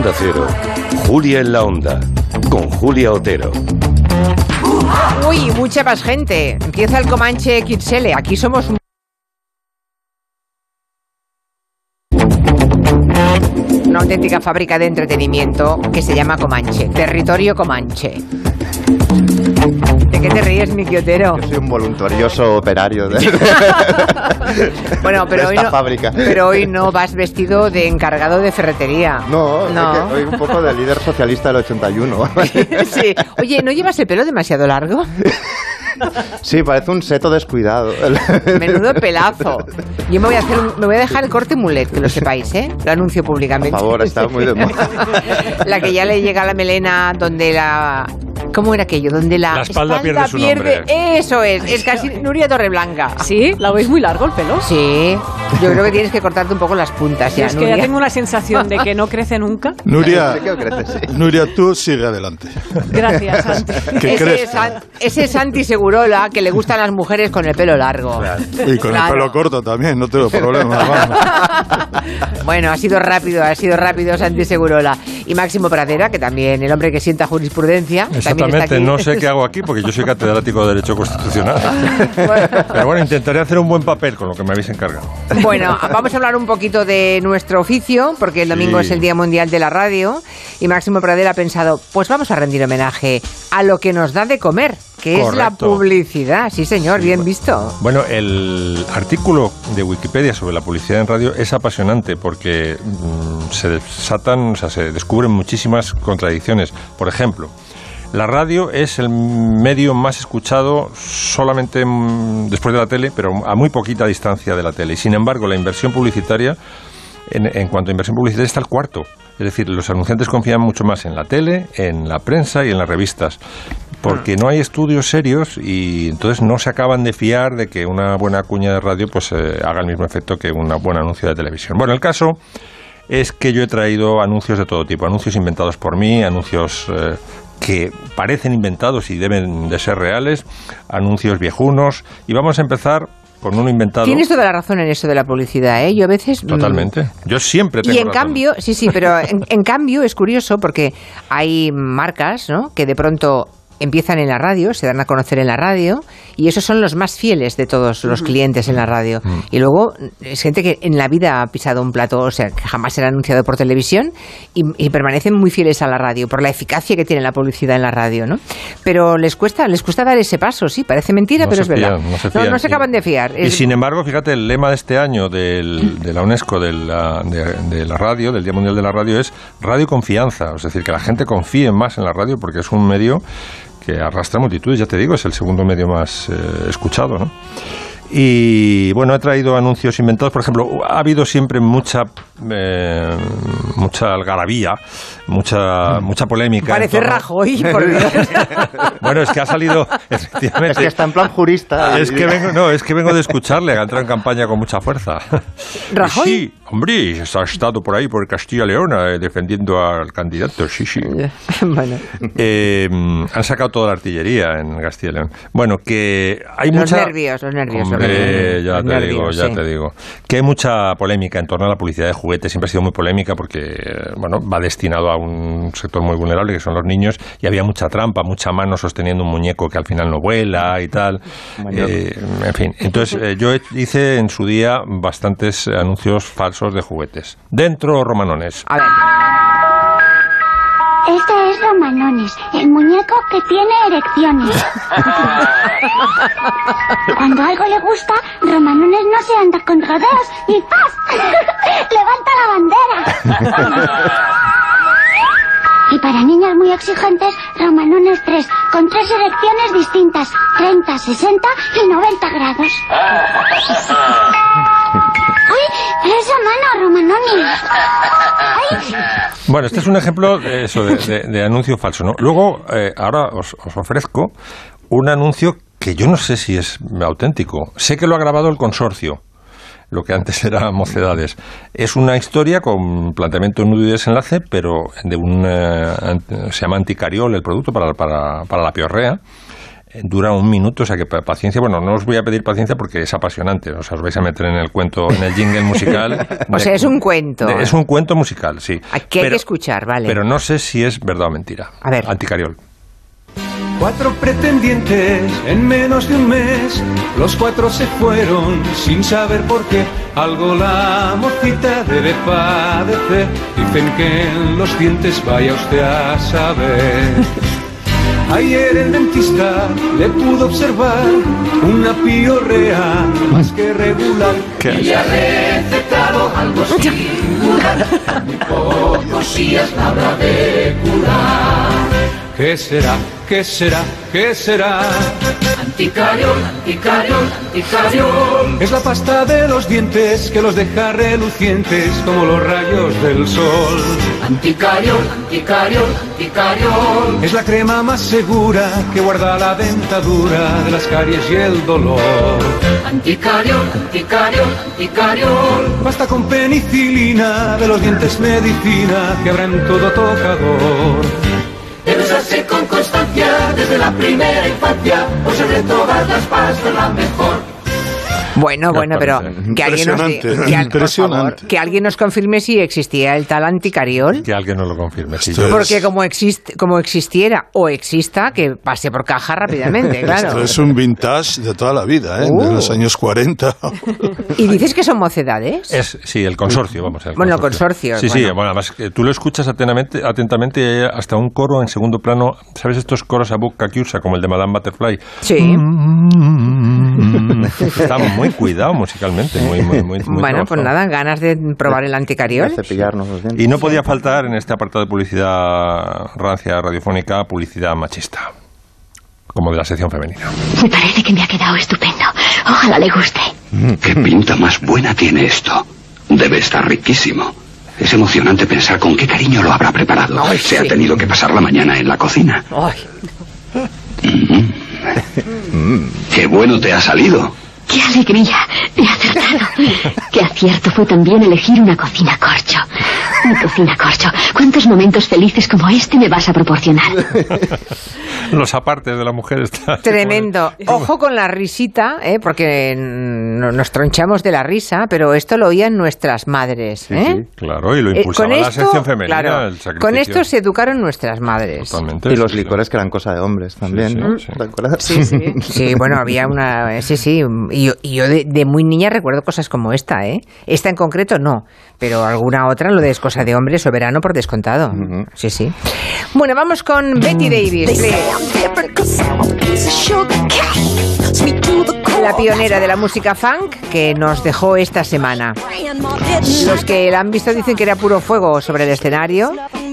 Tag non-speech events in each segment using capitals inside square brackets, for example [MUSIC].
Onda Cero, Julia en la Onda, con Julia Otero. Uy, mucha más gente. Empieza el Comanche XL. Aquí somos un una auténtica fábrica de entretenimiento que se llama Comanche, Territorio Comanche. ¿De qué te ríes, mi quiotero? Yo soy un voluntarioso operario de, [LAUGHS] Bueno, pero de hoy, no, fábrica. pero hoy no vas vestido de encargado de ferretería. No, No. es que soy un poco de líder socialista del 81. [LAUGHS] sí. Oye, ¿no llevas el pelo demasiado largo? Sí, parece un seto descuidado. Menudo pelazo. Yo me voy a hacer un- me voy a dejar el corte mulet, que lo sepáis, ¿eh? Lo anuncio Por públicamente. favor, está muy de moda. [LAUGHS] La que ya le llega a la melena donde la ¿Cómo era aquello? Donde la, La espalda pierde su nombre. Eso es, es casi Nuria Torreblanca. ¿Sí? ¿La veis muy largo el pelo? Sí, yo creo que tienes que cortarte un poco las puntas ya, es que ya Nuria. tengo una sensación de que no crece nunca. Nuria. Nuria, tú sigue adelante. Gracias, [LAUGHS] Santi. Ese San- ese es Santi Segurola que le gustan las mujeres con el pelo largo. Y con Claro. el pelo corto también, no tengo problema. vamos. [LAUGHS] Bueno, ha sido rápido, ha sido rápido Santi Segurola. Y Máximo Pradera, que también el hombre que sienta jurisprudencia. también está Exactamente, aquí. no sé qué hago aquí porque yo soy catedrático de Derecho Constitucional. [LAUGHS] Pero bueno, intentaré hacer un buen papel con lo que me habéis encargado. Bueno, vamos a hablar un poquito de nuestro oficio, porque el domingo Sí. es el Día Mundial de la Radio y Máximo Pradera ha pensado, pues vamos a rendir homenaje a lo que nos da de comer, que es la publicidad. Sí, señor, bien visto. Bueno, el artículo de Wikipedia sobre la publicidad en radio es apasionante porque mm, se desatan, o sea, se descubren muchísimas contradicciones. Por ejemplo, la radio es el medio más escuchado solamente mm, después de la tele, pero a muy poquita distancia de la tele. Y sin embargo, la inversión publicitaria, en, en cuanto a inversión publicitaria, está al cuarto. Es decir, los anunciantes confían mucho más en la tele, en la prensa y en las revistas. Porque no hay estudios serios y entonces no se acaban de fiar de que una buena cuña de radio pues eh, haga el mismo efecto que un buen anuncio de televisión. Bueno, el caso es que yo he traído anuncios de todo tipo, anuncios inventados por mí, anuncios eh, que parecen inventados y deben de ser reales, anuncios viejunos y vamos a empezar con uno inventado. Tienes toda la razón en eso de la publicidad, ¿eh? Yo a veces... mm, Totalmente. Yo siempre tengo Y en razón. cambio, sí, sí, pero en, en cambio es curioso porque hay marcas, ¿no? Que de pronto empiezan en la radio, se dan a conocer en la radio y esos son los más fieles de todos los clientes en la radio. Y luego es gente que en la vida ha pisado un plato, o sea, que jamás será anunciado por televisión y, y permanecen muy fieles a la radio por la eficacia que tiene la publicidad en la radio, ¿no? Pero les cuesta, les cuesta dar ese paso, sí, parece mentira, No pero es verdad. no se no acaban de fiar. Y Es- sin embargo, fíjate, el lema de este año del- de la UNESCO, de la, de, de la radio, del Día Mundial de la Radio, es radio confianza. Es decir, que la gente confíe más en la radio porque es un medio que arrastra multitudes, ya te digo, es el segundo medio más eh, escuchado, ¿no? Y bueno, he traído anuncios inventados. Por ejemplo, ha habido siempre mucha eh, mucha algarabía, mucha mucha polémica. Parece torno- Rajoy, por Dios. [LAUGHS] Bueno, es que ha salido [LAUGHS] efectivamente. Es que está en plan jurista. Es que vengo, no, es que vengo de escucharle, ha entrado en campaña con mucha fuerza. [LAUGHS] ¿Rajoy? Sí, hombre, ha estado por ahí por Castilla y León eh, defendiendo al candidato, sí, sí. bueno. Eh, han sacado toda la artillería en Castilla y León. Bueno, que hay Los mucha... nervios, los nervios, Hombre, los ya te digo, ya sí. te digo. Que hay mucha polémica en torno a la publicidad de juguetes. Siempre ha sido muy polémica porque, eh, bueno, va destinado a un sector muy vulnerable que son los niños y había mucha trampa, mucha mano sosteniendo un muñeco que al final no vuela y tal. Eh, en fin, entonces eh, yo hice en su día bastantes anuncios falsos de juguetes. Dentro Romanones. A ver. Es Romanones, el muñeco que tiene erecciones. [LAUGHS] Cuando algo le gusta, Romanones no se anda con rodeos y ¡paz! [LAUGHS] ¡Levanta la bandera! Y para niños muy exigentes, Romanones 3, con tres erecciones distintas, 30, 60 y 90 grados. [LAUGHS] ¡Esa mano, Romanoni! Bueno, este es un ejemplo de, eso, de, anuncio falso. ¿no? Luego, eh, ahora os, os ofrezco un anuncio que yo no sé si es auténtico. Sé que lo ha grabado el consorcio, lo que antes era Mocedades. Es una historia con planteamiento nudo y desenlace, pero de un, eh, se llama anticariol el producto para, para, para la piorrea. Dura un minuto, o sea que pa- paciencia, bueno, no os voy a pedir paciencia porque es apasionante, o sea, os vais a meter en el cuento, en el jingle musical. [LAUGHS] O sea, es un cuento. de- es un cuento musical, sí. Que hay que escuchar, vale. Pero no sé si es verdad o mentira. A ver. Anticariol. Cuatro pretendientes en menos de un mes, los cuatro se fueron sin saber por qué. Algo la mocita debe padecer, dicen que en los dientes vaya usted a saber. [LAUGHS] Ayer el dentista le pudo observar una piorrea más que regular. Y le ha recetado algo singular, muy [LAUGHS] pocos días la habrá de curar. ¿Qué será? ¿Qué será? ¿Qué será? Anticariol, anticariol, anticariol. Es la pasta de los dientes que los deja relucientes como los rayos del sol. Anticariol, anticariol, anticariol. Es la crema más segura que guarda la dentadura de las caries y el dolor. Anticariol, anticariol, anticariol. Basta con penicilina, de los dientes medicina que habrá en todo tocador. Debe usarse con constancia desde la primera infancia, ser de todas las pastas la mejor. Bueno, bueno, pero que alguien, nos, que, al- por impresionante. favor, que alguien nos confirme si existía el tal anticariol. Que alguien nos lo confirme. sí, Esto yo- Porque como, existe, como existiera o exista, que pase por caja rápidamente, [LAUGHS] claro. Esto es un vintage de toda la vida, ¿eh? Uh. de los años 40. ¿Y dices que son mocedades? Es, sí, el consorcio, vamos. El Bueno, el consorcio, Sí, sí, bueno. bueno, además que tú lo escuchas atentamente, atentamente y hay hasta un coro en segundo plano. ¿Sabes estos coros a boca que usa, como el de Madame Butterfly? Sí. Está muy cuidado musicalmente, muy, muy, muy, muy [LAUGHS] Bueno, pues nada, ganas de probar el anticariol. cepillarnos los dientes. Y no podía faltar en este apartado de publicidad rancia radiofónica, publicidad machista. Como de la sección femenina. Me parece que me ha quedado estupendo. Ojalá le guste. ¿Qué pinta más buena tiene esto? Debe estar riquísimo. Es emocionante pensar con qué cariño lo habrá preparado. Ay, Se sí. ha tenido que pasar la mañana en la cocina. Ay, ¡Qué bueno te ha salido! ¡Qué alegría! He acertado. [LAUGHS] Qué acierto fue también elegir una cocina corcho. Mi cocina corcho. ¿Cuántos momentos felices como este me vas a proporcionar? [LAUGHS] Los apartes de la mujer están... tremendo. Ojo con la risita, ¿eh? porque nos tronchamos de la risa, pero esto lo oían nuestras madres. ¿eh? Claro, y lo Eh, impulsaba la sección femenina, claro, el sacrificio. con esto se educaron nuestras madres. Totalmente. Y los sí, licores que eran cosa de hombres también, Sí, sí, ¿no? sí. ¿Te acuerdas? Sí, sí. [LAUGHS] Sí, bueno, había una... Sí, sí. Y yo, y yo de, de muy niña recuerdo cosas como esta, ¿eh? Esta en concreto no, pero alguna otra, lo de es cosa de hombre, soberano por descontado. Sí, sí. Bueno, vamos con Betty Davis. La pionera de la música funk que nos dejó esta semana. Los que la han visto dicen que era puro fuego sobre el escenario.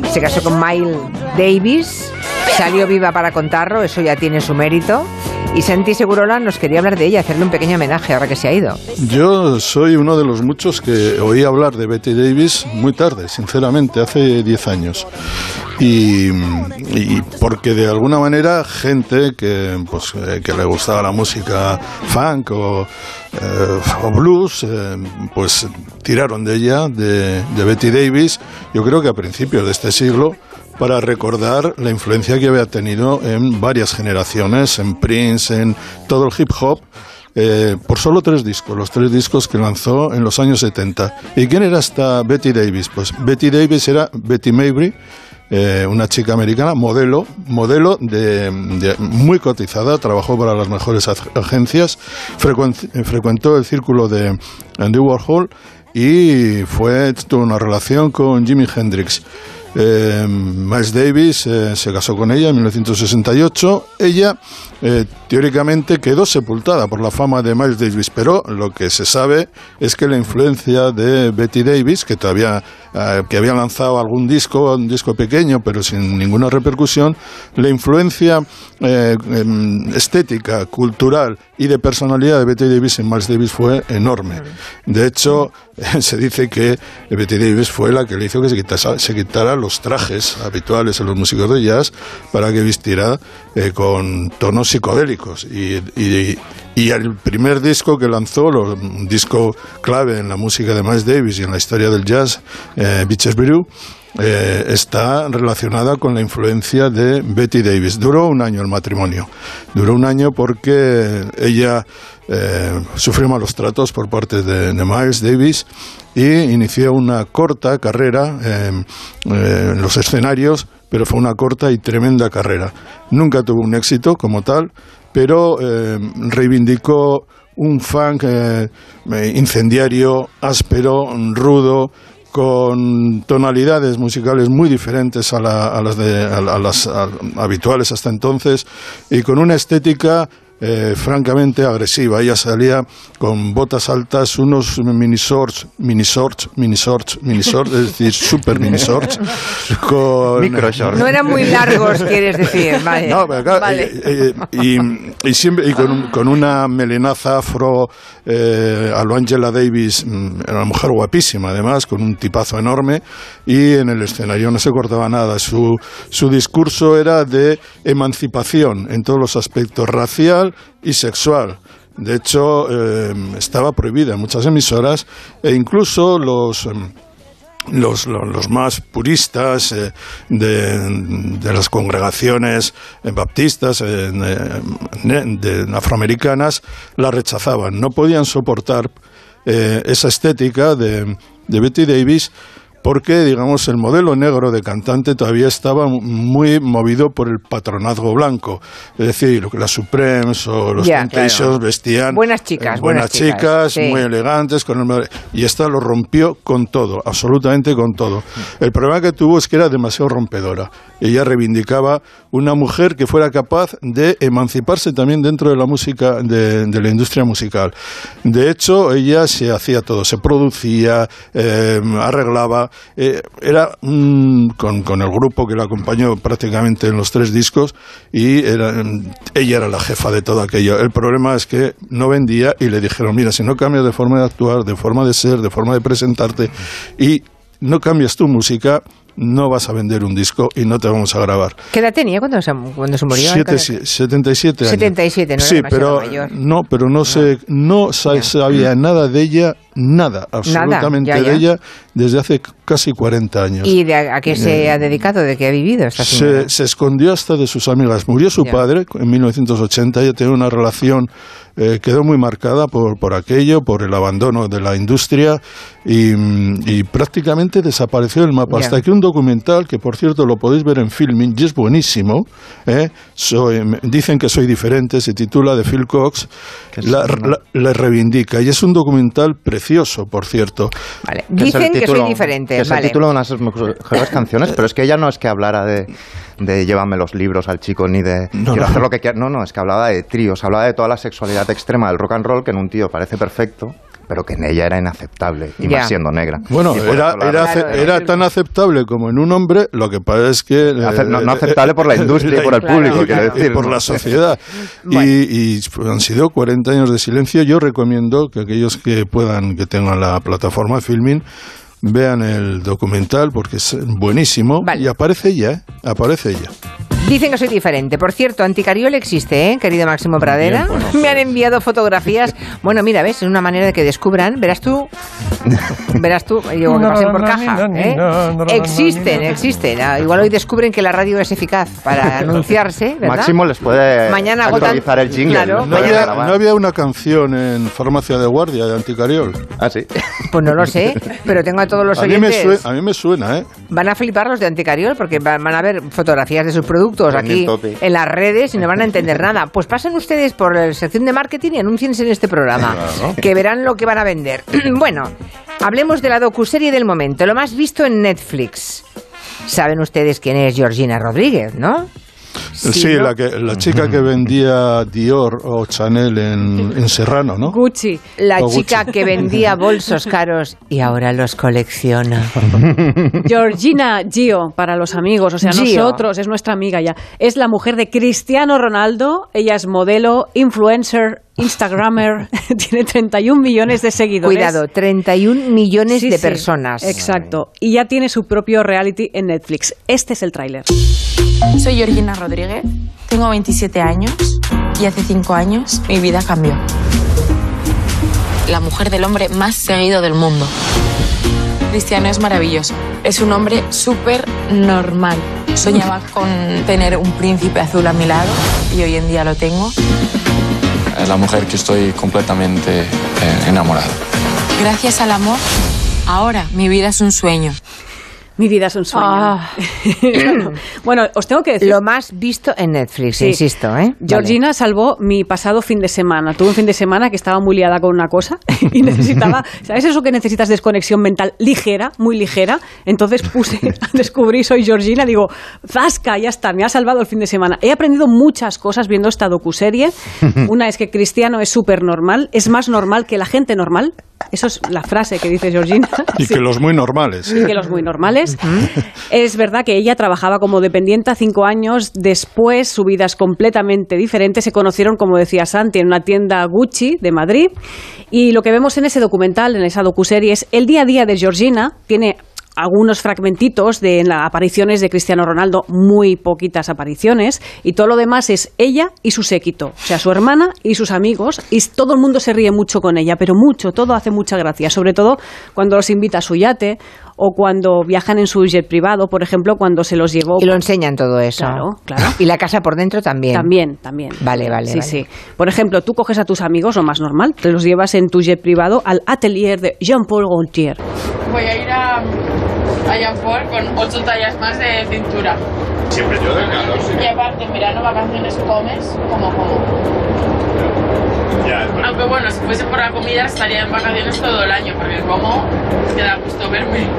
Se casó con Miles Davis. Salió viva para contarlo, eso ya tiene su mérito. Y Santi Segurola nos quería hablar de ella, hacerle un pequeño homenaje ahora que se ha ido. Yo soy uno de los muchos que oí hablar de Betty Davis muy tarde, sinceramente, hace 10 años. Y, porque de alguna manera gente que, pues, eh, que le gustaba la música funk o, eh, blues, eh, pues tiraron de ella, de, de Betty Davis, yo creo que a principios de este siglo, para recordar la influencia que había tenido en varias generaciones, en Prince, en todo el hip hop, eh, por solo tres discos, los tres discos que lanzó en los años 70. ¿Y quién era esta Betty Davis? Pues Betty Davis era Betty Mabry, eh, una chica americana, modelo, modelo de, de- muy cotizada, trabajó para las mejores ag- agencias, frecuen- frecuentó el círculo de Andy Warhol y tuvo una relación con Jimi Hendrix. Eh, Miles Davis eh, se casó con ella en 1968. Ella eh, teóricamente quedó sepultada por la fama de Miles Davis, pero lo que se sabe es que la influencia de Betty Davis, que todavía eh, que había lanzado algún disco, un disco pequeño, pero sin ninguna repercusión, la influencia eh, em, estética, cultural y de personalidad de Betty Davis en Miles Davis fue enorme. De hecho, [LAUGHS] se dice que Betty Davis fue la que le hizo que se quitara, se quitara los trajes habituales en los músicos de jazz para que vistiera eh, con tonos psicodélicos y, y- Y el primer disco que lanzó, lo- un disco clave en la música de Miles Davis y en la historia del jazz, eh, Beaches Brew, eh, está relacionada con la influencia de Betty Davis. Duró un año el matrimonio. Duró un año porque ella eh, sufrió malos tratos por parte de, de Miles Davis y inició una corta carrera eh, eh, en los escenarios, pero fue una corta y tremenda carrera. Nunca tuvo un éxito como tal, pero eh, reivindicó un funk eh, eh, incendiario, áspero, rudo, con tonalidades musicales muy diferentes a, la- a las, de- a a las habituales hasta entonces y con una estética eh, francamente agresiva. Ella salía con botas altas, unos mini shorts, mini shorts, mini shorts, mini shorts, es decir, [LAUGHS] super mini shorts, con Micro shorts. No eran muy largos, quieres decir. [LAUGHS] Vale. no, pero Vale. eh, eh, y, y siempre y con, con una melenaza afro eh, a lo Angela Davis, mm, era una mujer guapísima además, con un tipazo enorme y en el escenario no se cortaba nada. Su, su discurso era de emancipación en todos los aspectos, racial y sexual. De hecho, eh, estaba prohibida en muchas emisoras e incluso los... em, los, los, más puristas eh, de, de las congregaciones eh, baptistas de- afroamericanas la rechazaban. No podían soportar esa estética de, de Betty Davis porque, digamos, el modelo negro de cantante todavía estaba muy movido por el patronazgo blanco. Es decir, lo que las Supremes o los Temptations claro. vestían. Buenas chicas, eh, buenas, buenas chicas, sí. muy elegantes, con el y esta lo rompió con todo, absolutamente con todo. El problema que tuvo es que era demasiado rompedora. Ella reivindicaba una mujer que fuera capaz de emanciparse también dentro de la música, de, de la industria musical. De hecho, ella se hacía todo, se producía, eh, arreglaba, eh, era con, con el grupo que la acompañó prácticamente en los tres discos y era, ella era la jefa de todo aquello. El problema es que no vendía y le dijeron, mira, si no cambias de forma de actuar, de forma de ser, de forma de presentarte y no cambias tu música, no vas a vender un disco y no te vamos a grabar. ¿Qué edad tenía cuando se, cuando se murió? Siete- si- 77 años. 77, no era Sí, pero mayor. no, pero no se no sa- sabía nada de ella, nada, absolutamente ya, ya. de ella desde hace casi 40 años. ¿Y de a, a qué se ha dedicado? ¿De qué ha vivido esta se, se escondió hasta de sus amigas. Murió su padre en 1980. Ella tenía una relación, eh, quedó muy marcada por, por aquello, por el abandono de la industria y, mm, y prácticamente desapareció del mapa. Hasta que un documental, que por cierto lo podéis ver en filming y es buenísimo, ¿eh? Soy- me- dicen que soy diferente, se titula de Phil Cox, la, una- la- la reivindica. Y es un documental precioso, por cierto. Vale. Dicen que título- soy diferente. que es vale. el título de una de sus mejores canciones, pero es que ella no es que hablara de, de llévame los libros al chico ni de No, quiero no. hacer lo que quiera. No, no, es que hablaba de tríos, hablaba de toda la sexualidad extrema del rock and roll que en un tío parece perfecto, pero que en ella era inaceptable, y más siendo negra. Bueno, era, era, Claro, tan aceptable como en un hombre, lo que pasa es que... Ace- no, eh, no aceptable por la industria y por el Claro, público, claro. quiero decir. y por la sociedad. [LAUGHS] Bueno. Y, y han sido 40 años de silencio. Yo recomiendo que aquellos que puedan, que tengan la plataforma Filmin, vean el documental porque es buenísimo. Vale. Y aparece ella, ¿eh? Aparece ella. Dicen que soy diferente. Por cierto, Anticariol existe, ¿eh, querido Máximo Pradera? Bien, bueno, [LAUGHS] Me han enviado fotografías. Bueno, mira, ves, es una manera de que descubran. Verás tú, [LAUGHS] verás tú, yo que pasen por caja. ¿eh? Existen, existen. Igual hoy descubren que la radio es eficaz para [LAUGHS] anunciarse, ¿verdad? Máximo les puede Mañana agotan- actualizar el jingle. Claro, ¿No había, grabar. no había una canción en Farmacia de Guardia de Anticariol? Ah, sí. Pues no lo sé, pero tengo a todos los A mí, me oyentes. sue- a mí me suena, ¿eh? Van a flipar los de Anticariol porque van a ver fotografías de sus productos Aquí en las redes y no van a entender nada. Pues pasen ustedes por la sección de marketing y anúnciense en este programa, que verán lo que van a vender. [CLEARS THROAT] bueno, hablemos de la docuserie del momento, lo más visto en Netflix. Saben ustedes quién es Georgina Rodríguez, ¿no? Sí, ¿no? la, que, la chica que vendía Dior o Chanel en, en Serrano, ¿no? Gucci. La O Gucci. chica que vendía [LAUGHS] bolsos caros y ahora los colecciona. [LAUGHS] Georgina Gio, para los amigos, o sea, Gio. nosotros, es nuestra amiga ya. Es la mujer de Cristiano Ronaldo, ella es modelo, influencer, instagramer, [LAUGHS] tiene 31 millones de seguidores. Cuidado, 31 millones Sí, de sí, personas. Exacto. Y ya tiene su propio reality en Netflix. Este es el tráiler. Soy Georgina Rodríguez, tengo 27 años, y hace cinco años mi vida cambió. La mujer del hombre más seguido del mundo. Cristiano es maravilloso. Es un hombre súper normal. Soñaba con tener un príncipe azul a mi lado y hoy en día lo tengo. La mujer que estoy completamente eh, enamorado. Gracias al amor, ahora mi vida es un sueño. Mi vida es un sueño. Ah. [LAUGHS] bueno, os tengo que decir... Lo más visto en Netflix, Sí. insisto, ¿eh? Georgina salvó mi pasado fin de semana. Tuve un fin de semana que estaba muy liada con una cosa [LAUGHS] y necesitaba, [LAUGHS] ¿sabes eso que necesitas desconexión mental ligera, muy ligera? Entonces puse, descubrí Soy Georgina, digo, zasca, ya está, me ha salvado el fin de semana. He aprendido muchas cosas viendo esta docuserie. Una es que Cristiano es súper normal, es más normal que la gente normal. Eso es la frase que dice Georgina. Y Sí que los muy normales. y que los muy normales. Es verdad que ella trabajaba como dependiente cinco años. Después su vida es completamente diferente. Se conocieron, como decía Santi, en una tienda Gucci de Madrid. Y lo que vemos en ese documental, en esa docuserie, es el día a día de Georgina. Tiene algunos fragmentitos de en las apariciones de Cristiano Ronaldo, muy poquitas apariciones, y todo lo demás es ella y su séquito, o sea, su hermana y sus amigos, y todo el mundo se ríe mucho con ella, pero mucho, todo hace mucha gracia, sobre todo cuando los invita a su yate o cuando viajan en su jet privado, por ejemplo, cuando se los llevó. Y lo enseñan todo eso. Claro, claro. Y la casa por dentro también. También, también. Vale, vale, Sí, vale. sí. Por ejemplo, tú coges a tus amigos, lo más normal, te los llevas en tu jet privado al atelier de Jean-Paul Gaultier. Voy a ir a, a Jean Paul con ocho tallas más de cintura. Siempre yo delgado, sí. Y aparte, en verano, vacaciones, comes como como. Aunque bueno, si fuese por la comida estaría en vacaciones todo el año, porque como me da gusto verme. [LAUGHS]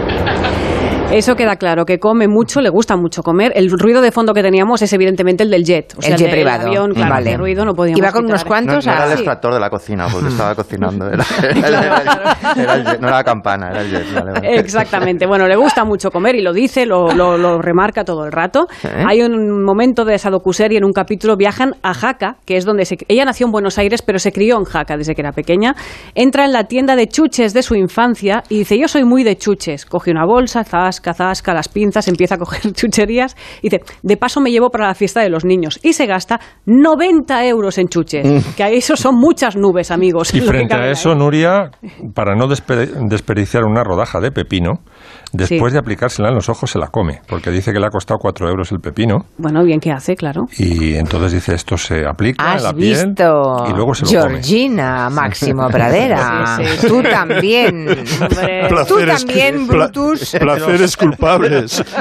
Eso queda claro, que come mucho, le gusta mucho comer. El ruido de fondo que teníamos es evidentemente el del jet. O sea, El jet del privado. avión, claro, Vale. de ruido no podíamos Iba con quitar. unos cuantos No, no era el a- extractor de la cocina, porque estaba cocinando. Era, [LAUGHS] era- era- era el jet, no era la campana, era el jet. vale, vale. Exactamente. Bueno, le gusta mucho comer y lo dice, lo, lo- lo remarca todo el rato. ¿Eh? Hay un momento de esa docuserie en un capítulo viajan a Jaca, que es donde se, ella nació en Buenos Aires, pero se crió en Jaca desde que era pequeña. Entra en la tienda de chuches de su infancia y dice, yo soy muy de chuches. Coge una bolsa, zasca, zasca, las pinzas, empieza a coger [LAUGHS] chucherías y dice, de paso me llevo para la fiesta de los niños. Y se gasta 90 euros en chuches. Que ahí eso son muchas nubes, amigos. Y frente a ahí. eso, Nuria, para no despe- desperdiciar una rodaja de pepino, después Sí. de aplicársela en los ojos se la come, porque dice que le ha costado 4 euros el pepino. Bueno, bien que hace, claro. Y entonces dice, esto se aplica en Has la piel visto, y luego se lo come. Georgina, Máximo [LAUGHS] Pradera. Sí, sí. Tú también. [LAUGHS] Tú Placeres- también, pla- Brutus. placeres culpables. [LAUGHS]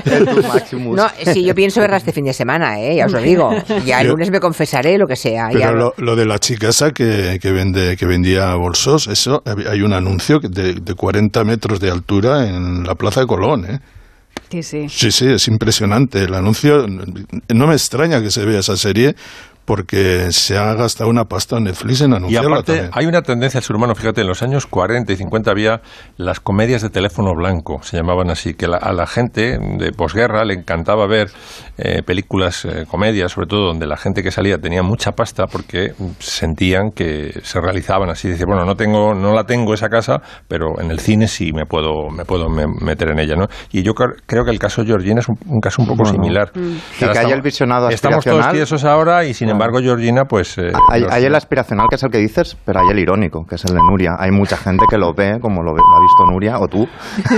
No, sí, yo pienso verla este fin de semana, ¿eh? ya os lo digo. Ya el lunes me confesaré lo que sea. ya Pero lo, lo de la chica esa que, que, vende, que vendía bolsos, eso, hay un anuncio de, de 40 metros de altura en la Plaza de Colón, ¿eh? Sí, sí. Sí, sí, es impresionante. El anuncio, no me extraña que se vea esa serie porque se ha gastado una pasta en Netflix en Y anunciarla aparte, también. hay una tendencia al ser humano, fíjate, en los años 40 y 50 había las comedias de teléfono blanco, se llamaban así, que la- a la gente de posguerra le encantaba ver eh, películas, eh, comedias, sobre todo donde la gente que salía tenía mucha pasta porque mm, sentían que se realizaban así. Dice, bueno, no tengo, no la tengo esa casa, pero en el cine sí me puedo, me puedo me- meter en ella, ¿no? Y yo cre- creo que el caso Georgina es un, un caso un poco Bueno. similar. Mm. Ahora Sí, que hay estamos- el visionado Estamos todos tiesos ahora y sin embargo Georgina, pues... eh, Hay, los- hay el aspiracional, que es el que dices, pero hay el irónico, que es el de Nuria. Hay mucha gente que lo ve como lo, ve- lo ha visto Nuria o tú,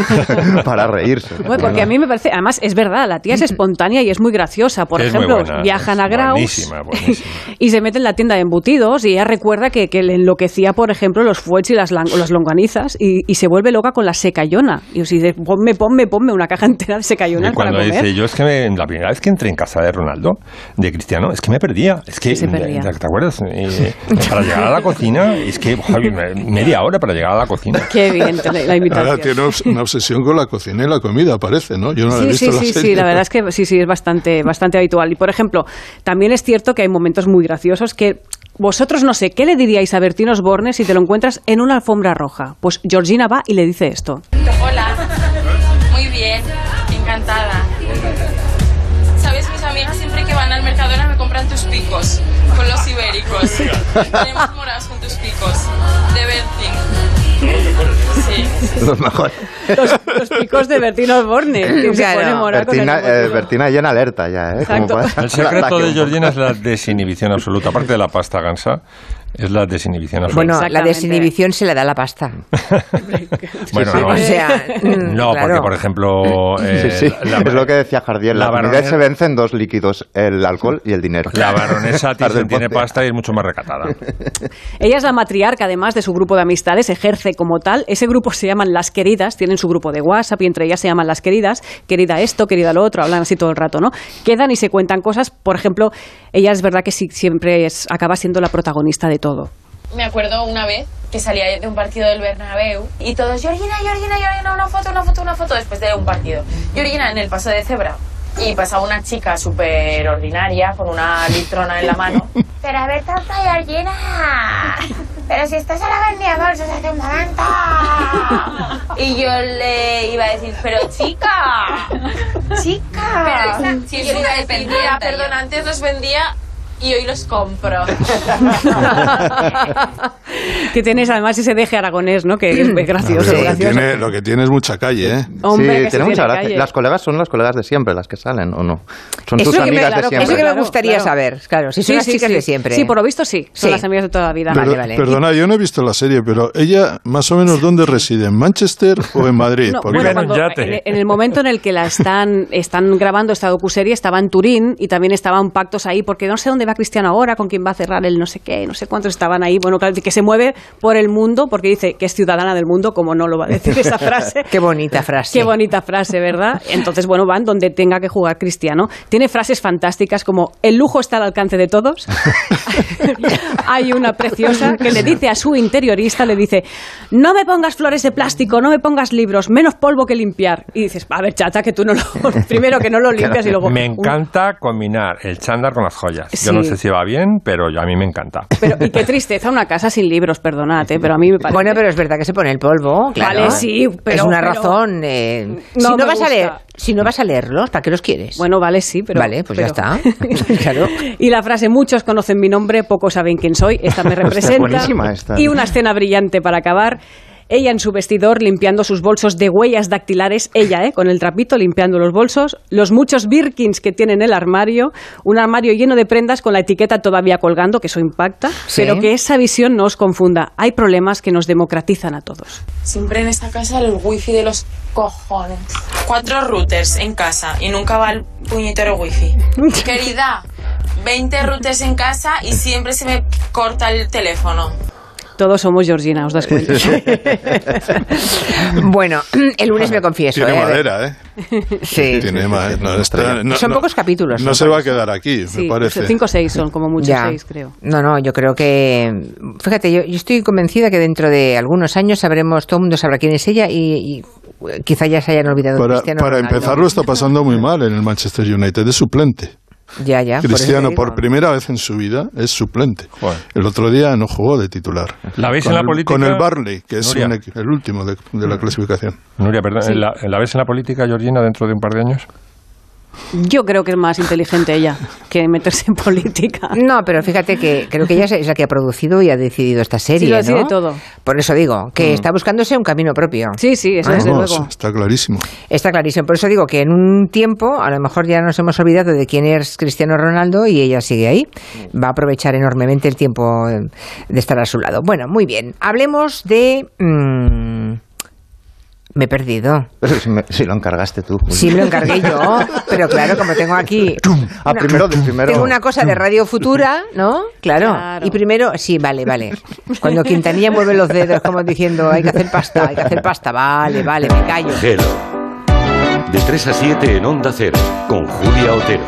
[LAUGHS] para reírse. Bueno, porque a mí me parece, además es verdad, la tía es espontánea y es muy graciosa. Por Es ejemplo, buena, viajan a Graus buenísima, buenísima. [LAUGHS] y se mete en la tienda de embutidos y ella recuerda que, que le enloquecía, por ejemplo, los fuets y las, lang- las longanizas y, y se vuelve loca con la secayona. Y os dice, ponme, ponme, ponme una caja entera de secayona Y para comer. dice, yo es que me- la primera vez que entré en casa de Ronaldo, de Cristiano, es que me perdía. Es que, se perdía. ¿te, acuerdas? Eh, para llegar a la cocina, es que joder, media hora para llegar a la cocina. [LAUGHS] Qué bien la, la imitación. Ahora tiene una obsesión con la cocina y la comida, parece, ¿no? Yo no la he Sí, visto sí, la sí, serie, sí, la verdad es que sí, sí, es bastante, bastante habitual. Y por ejemplo, también es cierto que hay momentos muy graciosos que vosotros no sé, ¿qué le diríais a Bertín Osborne si te lo encuentras en una alfombra roja? Pues Georgina va y le dice esto. Hola. Compran tus picos con los ibéricos. Tenemos morados con tus picos de Bertin. Sí. Los mejores. Los, los picos de Bertino Osborne. que se Claro. pone morado con el Bertina, eh, Bertina ya en alerta ya, ¿eh? Exacto. El secreto de Georgina es la desinhibición absoluta. Aparte de la pasta gansa, es la desinhibición absoluta. Bueno, la desinhibición se le da la pasta. [LAUGHS] Bueno, no, O sea, mm, no, porque claro. por ejemplo, [LAUGHS] eh, Sí, sí, la, es lo que decía Jardiel. La, baronesa- se vence en dos líquidos, el alcohol y el dinero. la baronesa [LAUGHS] tiene pasta y es mucho más recatada. Ella es la matriarca, además de su grupo de amistades, ejerce como tal. Ese grupo se llaman Las Queridas, tienen su grupo de WhatsApp y entre ellas se llaman Las Queridas. Querida esto, querida lo otro, hablan así todo el rato, ¿no? Quedan y se cuentan cosas. Por ejemplo, ella es verdad que sí, siempre es, acaba siendo la protagonista de todo. Me acuerdo una vez que salía de un partido del Bernabéu y todos, Georgina, Georgina, Georgina, una foto, una foto, una foto después de un partido. Georgina en el paso de cebra. Y pasaba una chica súper ordinaria con una litrona en la mano. [LAUGHS] Pero a ver, tanta Georgina. Pero si estás a la vendía bolsas hace un momento. [LAUGHS] Y yo le iba a decir, pero chica, [LAUGHS] Chica. pero esa, sí, yo le iba a decir, mira, perdona, antes los vendía y hoy los compro. [LAUGHS] que tienes además ese deje aragonés, ¿no? Que es gracioso. ver, lo, que gracioso. tiene, lo que tiene es mucha calle, ¿eh? Hombre, sí, que tiene mucha calle. Las colegas son las colegas de siempre, las que salen, ¿o no? Son Eso tus que me- amigas claro, de que- Eso siempre. que me gustaría claro. saber, claro, si son Sí, las sí, chicas sí. de siempre. Sí, por lo visto sí. Son Sí. las amigas de toda la vida. Pero- vale. Perdona, yo no he visto la serie, pero ella más o menos dónde reside, ¿en Manchester o en Madrid? No, bueno, cuando- en el momento en el que la están, están grabando esta docuserie, estaba en Turín y también estaban pactos ahí, porque no sé dónde va Cristiano ahora, con quién va a cerrar el no sé qué, no sé cuántos estaban ahí. Bueno, claro, que se mueve por el mundo, porque dice que es ciudadana del mundo, como no lo va a decir esa [LAUGHS] frase. Qué bonita frase. Qué bonita frase, ¿verdad? Entonces, bueno, van donde tenga que jugar Cristiano. Tiene frases fantásticas como el lujo está al alcance de todos. [LAUGHS] Hay una preciosa que le dice a su interiorista, le dice, no me pongas flores de plástico, no me pongas libros, menos polvo que limpiar. Y dices, a ver, chata, que tú no lo... [LAUGHS] Primero que no lo limpias y luego... Me encanta combinar el chándal con las joyas. Sí. Yo no sé si va bien, pero yo, a mí me encanta. Pero, y qué tristeza una casa sin libros, perdonad, ¿eh? pero a mí me parece... [LAUGHS] Bueno, pero es verdad que se pone el polvo, claro. Vale, sí, pero- es una pero- razón. eh, No si no me vas a gusta. leer, si no vas a leerlos, ¿para qué los quieres? Bueno, vale, sí, pero... vale, pues ya pero- está. [LAUGHS] [LAUGHS] claro. Y la frase, muchos conocen mi nombre, pocos saben quién soy, esta me representa. buenísima esta. Y una escena brillante para acabar. Ella en su vestidor limpiando sus bolsos de huellas dactilares, ella, ¿eh? con el trapito limpiando los bolsos, los muchos Birkins que tiene en el armario, un armario lleno de prendas con la etiqueta todavía colgando, que eso impacta, Sí. pero que esa visión no os confunda. Hay problemas que nos democratizan a todos. Siempre en esta casa el wifi de los cojones. Cuatro routers en casa y nunca va el puñetero wifi. [LAUGHS] Querida, 20 routers en casa y siempre se me corta el teléfono. Todos somos Georgina, os das cuenta. [LAUGHS] bueno, el lunes me confieso. Tiene ¿eh? Madera, ¿eh? Sí. Tiene ma- no, está- no- Son no- pocos capítulos. No ¿no? se va a quedar aquí, Sí, me parece. cinco o seis son, como mucho Ya. seis, creo. No, no, yo creo que. Fíjate, yo, yo estoy convencida que dentro de algunos años sabremos, todo el mundo sabrá quién es ella y, y quizá ya se hayan olvidado de Para, Cristiano para empezar lo está pasando muy mal en el Manchester United, es suplente. Ya, ya. Cristiano, por primera vez en su vida, es suplente. Joder. El otro día no jugó de titular. ¿La veis con en la el, política? Con el Barley, que es un el último de, de la clasificación. Nuria, perdón, ¿la, la ves en la política, Georgina, dentro de un par de años? Yo creo que es más inteligente ella que meterse en política. No, pero fíjate que creo que ella es la que ha producido y ha decidido esta serie. Sí, lo decide ¿no? todo. Por eso digo, Mm. que está buscándose un camino propio. Sí, sí, eso Ah, desde Vamos, luego. está clarísimo. Está clarísimo. Por eso digo que en un tiempo, a lo mejor ya nos hemos olvidado de quién es Cristiano Ronaldo y ella sigue ahí. Va a aprovechar enormemente el tiempo de estar a su lado. Bueno, muy bien. Hablemos de. mm, me he perdido. [LAUGHS] Si, me- si lo encargaste tú. Sí, me lo encargué yo, [LAUGHS] pero claro, como tengo aquí. [LAUGHS] Ah, una- primero, primero. Tengo una cosa de Radio Futura, ¿no? Claro. Claro. Y primero, sí, vale, vale. Cuando Quintanilla mueve los dedos, como diciendo, hay que hacer pasta, hay que hacer pasta, vale, vale, me callo. Hello. De 3 a 7 en Onda Cero, con Julia Otero.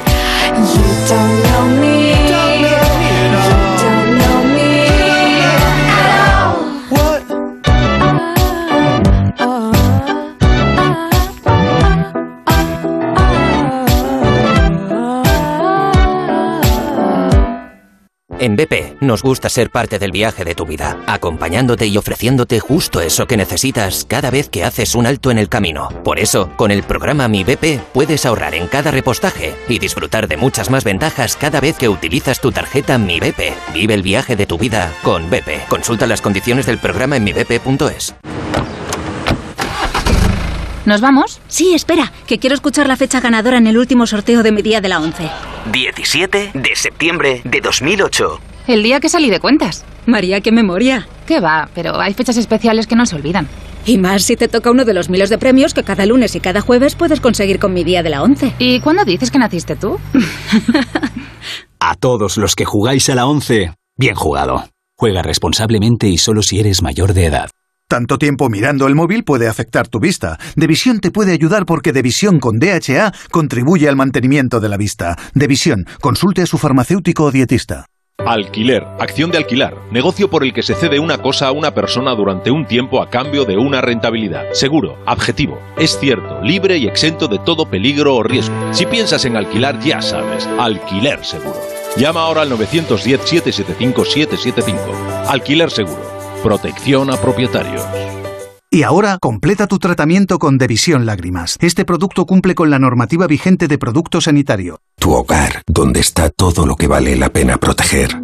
En BP nos gusta ser parte del viaje de tu vida, acompañándote y ofreciéndote justo eso que necesitas cada vez que haces un alto en el camino. Por eso, con el programa Mi BP puedes ahorrar en cada repostaje y disfrutar de muchas más ventajas cada vez que utilizas tu tarjeta Mi BP. Vive el viaje de tu vida con BP. Consulta las condiciones del programa en mibp.es. ¿Nos vamos? Sí, espera, que quiero escuchar la fecha ganadora en el último sorteo de mi día de la 11. 17 de septiembre de 2008. El día que salí de cuentas. María, qué memoria. ¿Qué va? Pero hay fechas especiales que no se olvidan. Y más si te toca uno de los miles de premios que cada lunes y cada jueves puedes conseguir con mi día de la 11. ¿Y cuándo dices que naciste tú? [LAUGHS] A todos los que jugáis a la 11, bien jugado. Juega responsablemente y solo si eres mayor de edad. Tanto tiempo mirando el móvil puede afectar tu vista. Devisión te puede ayudar porque Devisión con DHA contribuye al mantenimiento de la vista. Devisión, consulte a su farmacéutico o dietista. Alquiler, acción de alquilar, negocio por el que se cede una cosa a una persona durante un tiempo a cambio de una rentabilidad. Seguro, objetivo, es cierto, libre y exento de todo peligro o riesgo. Si piensas en alquilar, ya sabes, alquiler seguro. Llama ahora al 910-775-775. Alquiler seguro. Protección a propietarios. Y ahora completa tu tratamiento con Devisión Lágrimas. Este producto cumple con la normativa vigente de producto sanitario. Tu hogar, donde está todo lo que vale la pena proteger.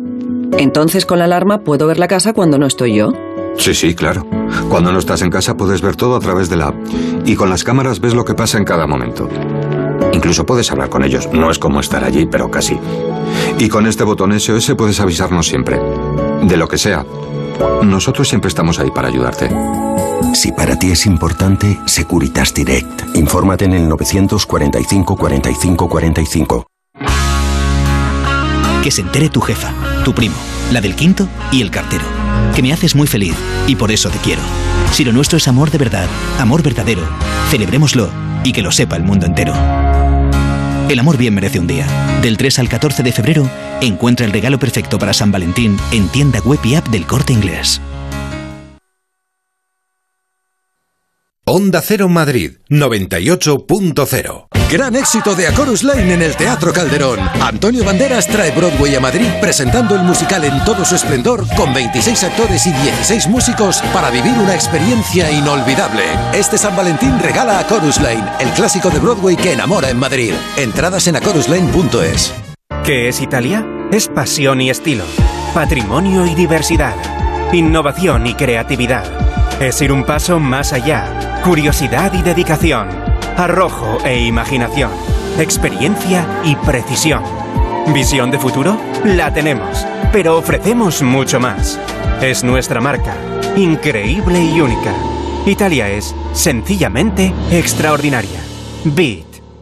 Entonces con la alarma puedo ver la casa cuando no estoy yo. Sí, sí, claro. Cuando no estás en casa puedes ver todo a través de la app. Y con las cámaras ves lo que pasa en cada momento. Incluso puedes hablar con ellos. No es como estar allí, pero casi. Y con este botón SOS puedes avisarnos siempre. De lo que sea. Nosotros siempre estamos ahí para ayudarte. Si para ti es importante, Securitas Direct. Infórmate en el 945 45 45. Que se entere tu jefa, tu primo, la del quinto y el cartero. Que me haces muy feliz y por eso te quiero. Si lo nuestro es amor de verdad, amor verdadero, celebrémoslo y que lo sepa el mundo entero. El amor bien merece un día. Del 3 al 14 de febrero, encuentra el regalo perfecto para San Valentín en tienda web y app del corte inglés. Onda Cero Madrid 98.0 Gran éxito de A Chorus Line en el Teatro Calderón. Antonio Banderas trae Broadway a Madrid presentando el musical en todo su esplendor con 26 actores y 16 músicos para vivir una experiencia inolvidable. Este San Valentín regala A Chorus Line, el clásico de Broadway que enamora en Madrid. Entradas en achorusline.es. ¿Qué es Italia? Es pasión y estilo, patrimonio y diversidad, innovación y creatividad. Es ir un paso más allá, curiosidad y dedicación, arrojo e imaginación, experiencia y precisión. ¿Visión de futuro? La tenemos, pero ofrecemos mucho más. Es nuestra marca, increíble y única. Italia es, sencillamente, extraordinaria. Beat.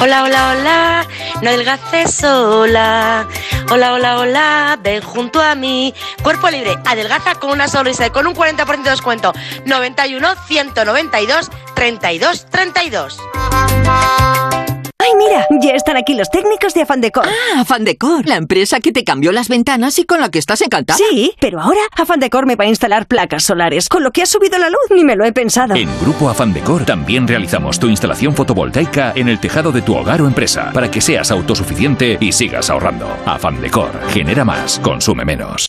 Hola, hola, hola, no adelgaces sola. Hola, hola, hola, ven junto a mí. Cuerpo libre, adelgaza con una sonrisa y con un 40% de descuento. 91 192 32 32. ¡Ay, mira! Ya están aquí los técnicos de Afan Decor. Ah, Afan Decor, la empresa que te cambió las ventanas y con la que estás encantada. Sí, pero ahora Afan Decor me va a instalar placas solares, con lo que ha subido la luz, ni me lo he pensado. En Grupo Afan Decor también realizamos tu instalación fotovoltaica en el tejado de tu hogar o empresa para que seas autosuficiente y sigas ahorrando. Afan Decor, genera más, consume menos.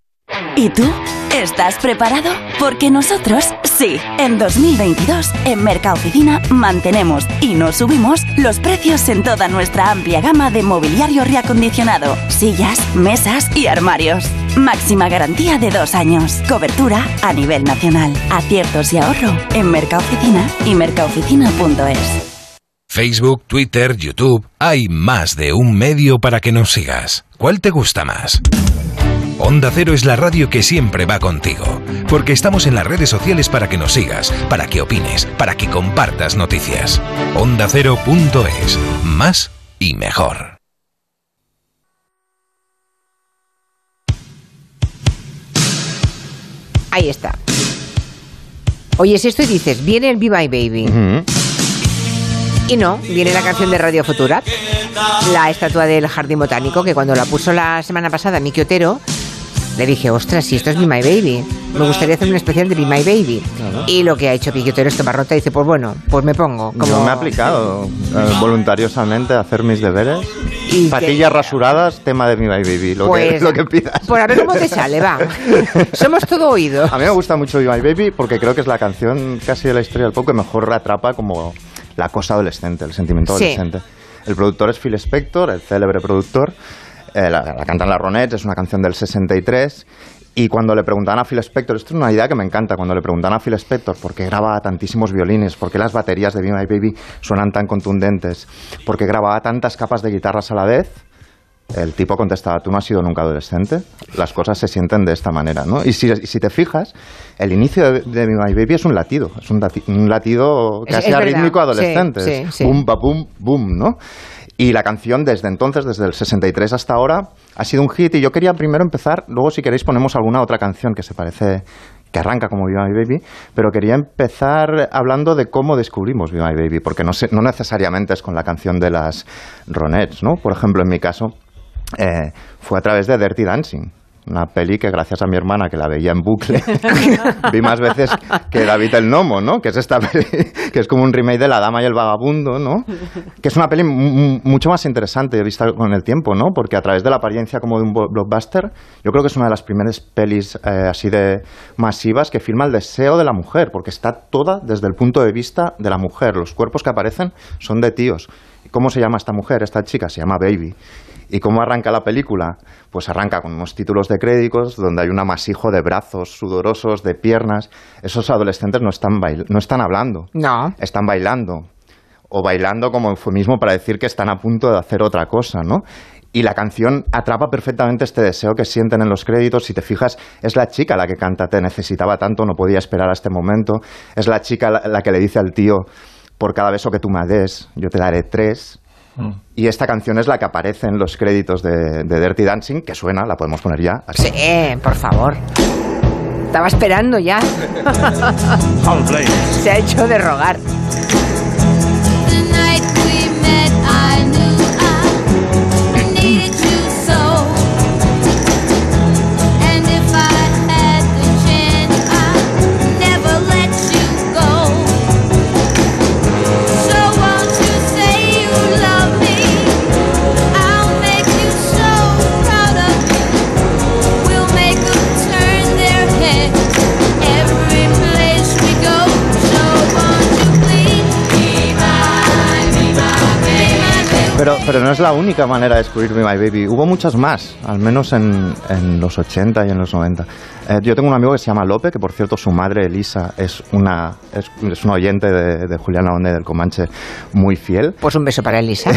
¿Y tú? ¿Estás preparado? Porque nosotros sí. En 2022, en Mercaoficina mantenemos y no subimos los precios en toda nuestra amplia gama de mobiliario reacondicionado, sillas, mesas y armarios. Máxima garantía de dos años. Cobertura a nivel nacional. Aciertos y ahorro en Mercaoficina y mercaoficina.es. Facebook, Twitter, YouTube. Hay más de un medio para que nos sigas. ¿Cuál te gusta más? Onda Cero es la radio que siempre va contigo, porque estamos en las redes sociales para que nos sigas, para que opines, para que compartas noticias. OndaCero.es, más y mejor. Ahí está. Oyes esto y dices, viene el Be My Baby. Y no, viene la canción de Radio Futura, la estatua del Jardín Botánico, que cuando la puso la semana pasada Miki Otero, le dije, ostras, si esto es Be My Baby, me gustaría hacer un especial de Be My Baby. Y lo que ha hecho Miki Otero es tomar nota y dice, pues bueno, pues me pongo. Como... Yo me he aplicado eh, voluntariosamente a hacer mis deberes. Y Patillas rasuradas, tema de Be My Baby, lo, que, Pues, [LAUGHS] lo que pidas. Por a ver cómo te sale, va. [LAUGHS] Somos todo oído. A mí me gusta mucho Be My Baby porque creo que es la canción casi de la historia del pop que mejor atrapa como la cosa adolescente, el sentimiento Sí. adolescente. El productor es Phil Spector, el célebre productor. Eh, la, la cantan las Ronettes, es una canción del 63. Y cuando le preguntaban a Phil Spector, esto es una idea que me encanta, cuando le preguntaban a Phil Spector por qué grababa tantísimos violines, por qué las baterías de Be My Baby suenan tan contundentes, por qué grababa tantas capas de guitarras a la vez, el tipo contestaba, tú no has sido nunca adolescente, las cosas se sienten de esta manera, ¿no? Y si, te fijas, el inicio de, de Be My Baby es un latido, es un, lati- un latido casi es sí, adolescente, sí, es sí. boom, ba, boom, boom, ¿no? Y la canción desde entonces, desde el 63 hasta ahora, ha sido un hit y yo quería primero empezar, luego si queréis ponemos alguna otra canción que se parece que arranca como Be My Baby, pero quería empezar hablando de cómo descubrimos Be My Baby, porque no, no necesariamente es con la canción de las Ronettes, ¿no? Por ejemplo, en mi caso, eh, fue a través de Dirty Dancing. Una peli que gracias a mi hermana que la veía en bucle [LAUGHS] vi más veces que David el Nomo, ¿no? Que es esta peli que es como un remake de La Dama y el Vagabundo, ¿no? Que es una peli mu- mucho más interesante vista con el tiempo, ¿no? Porque a través de la apariencia como de un blockbuster, yo creo que es una de las primeras pelis eh, así de masivas que filma el deseo de la mujer, porque está toda desde el punto de vista de la mujer. Los cuerpos que aparecen son de tíos. ¿Y ¿Cómo se llama esta mujer, esta chica? Se llama Baby. ¿Y cómo arranca la película? Pues arranca con unos títulos de créditos donde hay un amasijo de brazos sudorosos, de piernas. Esos adolescentes no están, bail- no están hablando, No. están bailando. O bailando como eufemismo para decir que están a punto de hacer otra cosa, ¿no? Y la canción atrapa perfectamente este deseo que sienten en los créditos. Si te fijas, es la chica la que canta, te necesitaba tanto, no podía esperar a este momento. Es la chica la, la que le dice al tío, por cada beso que tú me des, yo te daré tres. Y esta canción es la que aparece en los créditos de, de Dirty Dancing, que suena, la podemos poner ya. aquí. Sí, por favor. Estaba esperando ya. [LAUGHS] Se ha hecho de rogar. Pero, no es la única manera de descubrir Be My Baby. Hubo muchas más, al menos en, en los 80 y en los 90. Eh, yo tengo un amigo que se llama Lope, que por cierto su madre, Elisa, es una, es, es una oyente de, de Julián Laonde del Comanche muy fiel. Pues un beso para Elisa.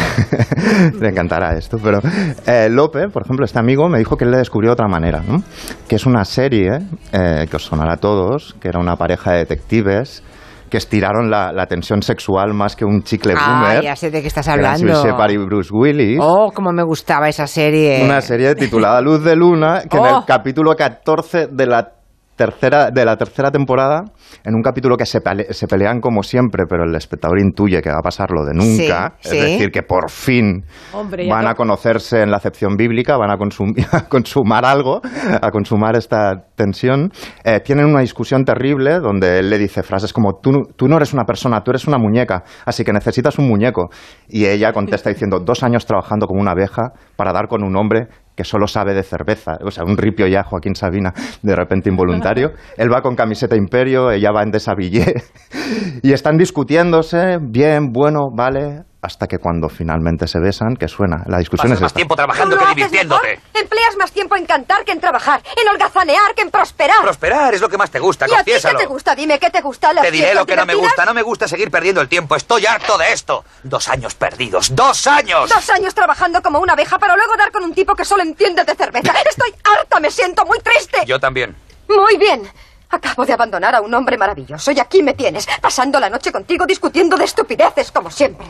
[LAUGHS] le encantará esto. Pero eh, Lope, por ejemplo, este amigo me dijo que él le descubrió de otra manera, ¿no? que es una serie eh, que os sonará a todos, que era una pareja de detectives que estiraron la, la tensión sexual más que un chicle Ah, boomer. ya sé de qué estás eran hablando. Shepard y Bruce Willis. Oh, cómo me gustaba esa serie. Una serie titulada [LAUGHS] Luz de Luna, que en Oh. el capítulo 14 de la tercera, de la tercera temporada, en un capítulo que se, pele- se pelean como siempre, pero el espectador intuye que va a pasar lo de nunca, Sí, es sí. decir, que por fin Hombre, van a conocerse en la acepción bíblica, van a, consum- [LAUGHS] a consumar algo, a consumar esta tensión. Eh, tienen una discusión terrible donde él le dice frases como, tú, no- tú no eres una persona, tú eres una muñeca, así que necesitas un muñeco. Y ella contesta diciendo, dos años trabajando como una abeja para dar con un hombre que solo sabe de cerveza, o sea, un ripio ya Joaquín Sabina, de repente involuntario. [LAUGHS] Él va con camiseta Imperio, ella va en desabillé, [LAUGHS] y están discutiéndose, bien, bueno, vale, hasta que cuando finalmente se besan, que suena, la discusión es esta. trabajando que divirtiéndote. Empleas más tiempo en cantar que en trabajar, en holgazanear que en prosperar. Prosperar es lo que más te gusta, ¿Y a ti qué te gusta? Dime, ¿qué te gusta? ¿Las Te diré lo que no me gusta. No me gusta seguir perdiendo el tiempo. Estoy harto de esto. Dos años perdidos. ¡Dos años! Dos años trabajando como una abeja para luego dar con un tipo que solo entiende de cerveza. [LAUGHS] Estoy harta, me siento muy triste. Yo también. Muy bien. Acabo de abandonar a un hombre maravilloso y aquí me tienes, pasando la noche contigo discutiendo de estupideces como siempre.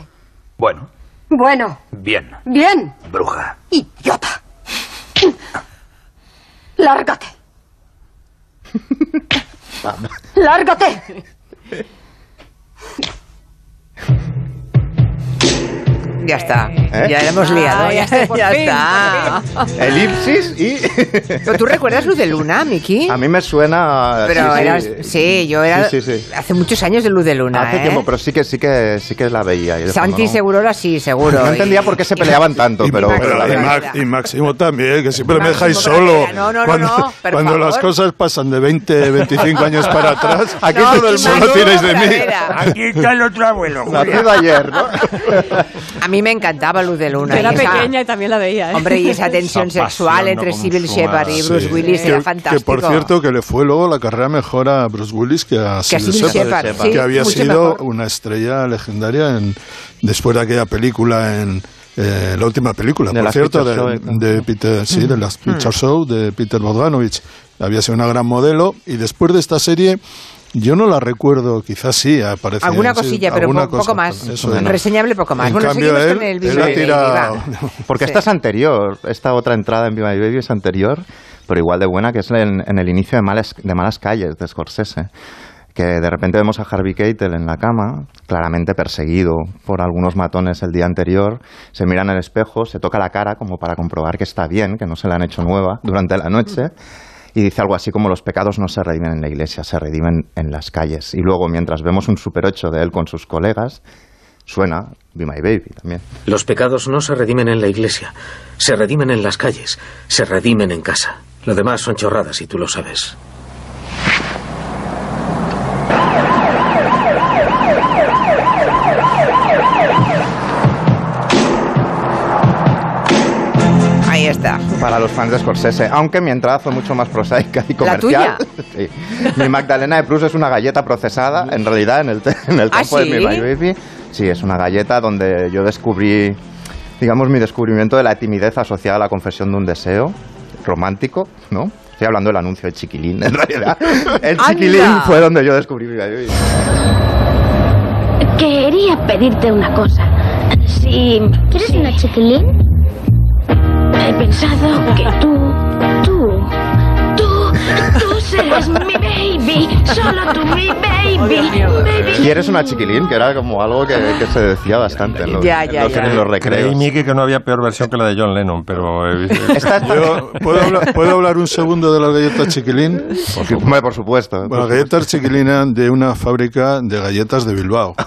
Bueno, Bueno, bien. bien, Bruja. idiota. Lárgate. Lárgate. Ya está. ¿Eh? Ya la hemos liado. Ah, ya está, por ya fin, está. Elipsis y... [LAUGHS] ¿Pero tú recuerdas Luz de Luna, Miki? A mí me suena... Pero sí, eras, sí, yo era Sí, sí, sí. hace muchos años de Luz de Luna. Hace ¿eh? tiempo, pero sí que sí que sí que la veía. y Santi fondo, ¿no? Segurola sí, seguro. No entendía por qué se peleaban tanto, pero, Max- pero la y Y Máximo también, que siempre me dejáis solo. No, no, no, cuando no, cuando favor. las cosas pasan de 20, 25 años para atrás, Aquí no, todo el solo mundo tiráis de mí. Aquí está el otro abuelo. Nacido ayer, ¿no? [LAUGHS] A mí me encantaba Luz de Luna. Yo era esa- pequeña y también la veía. ¿eh? Hombre, y esa tensión Esa sexual pasión, entre ¿no? Sybil. Shepard y Bruce Sí. Willis Que- era Que fantástico. por cierto, que le fue luego la carrera mejor a Bruce Willis que a Que a Sybil Sybil Shepherd, Shepherd, sí, que había sido mejor. una estrella legendaria en, después de aquella película en eh, la última película, De por cierto, de, de Peter, sí, de las Mm. Picture Show de Peter Bogdanovich. Había sido una gran modelo y después de esta serie yo no la recuerdo, quizás sí, aparece Alguna sí, cosilla, pero alguna po- poco más. eso. Reseñable poco más. En bueno, cambio, seguimos él, con el Viva. [LAUGHS] Porque Sí. esta es anterior, esta otra entrada en Viva My Baby es anterior, pero igual de buena, que es en, en el inicio de Malas, de Malas Calles, de Scorsese. Que de repente vemos a Harvey Keitel en la cama, claramente perseguido por algunos matones el día anterior, se mira en el espejo, se toca la cara como para comprobar que está bien, que no se la han hecho nueva durante la noche, y dice algo así como los pecados no se redimen en la iglesia, se redimen en las calles. Y luego, mientras vemos un super 8 de él con sus colegas, suena Be My Baby también. Los pecados no se redimen en la iglesia, se redimen en las calles, se redimen en casa. Lo demás son chorradas y tú lo sabes. Para los fans de Scorsese, aunque mi entrada fue mucho más prosaica y comercial. [LAUGHS] Sí. Mi Magdalena de Proust es una galleta procesada, en realidad, en el, en el ¿Ah, campo de sí? mi My Baby. Sí, es una galleta donde yo descubrí, digamos, mi descubrimiento de la timidez asociada a la confesión de un deseo romántico, ¿no? Estoy hablando del anuncio de Chiquilín, en realidad. [LAUGHS] El Chiquilín Anda. fue donde yo descubrí mi My Baby. Quería pedirte una cosa. Si... ¿Quieres una chiquilín? He pensado que tú, tú, tú, tú serás mi baby. Solo tú mi baby. baby. ¿Quieres una chiquilín? Que era como algo que, que se decía bastante en los, Ya, en ya, los- ya. en los Creí, recreos. Miki, que no había peor versión que la de John Lennon, pero... visto- Yo, ¿puedo, [LAUGHS] hablar, ¿Puedo hablar un segundo de las galletas chiquilín? Por, por supuesto. Bueno, las galletas chiquilín eran de una fábrica de galletas de Bilbao. [LAUGHS]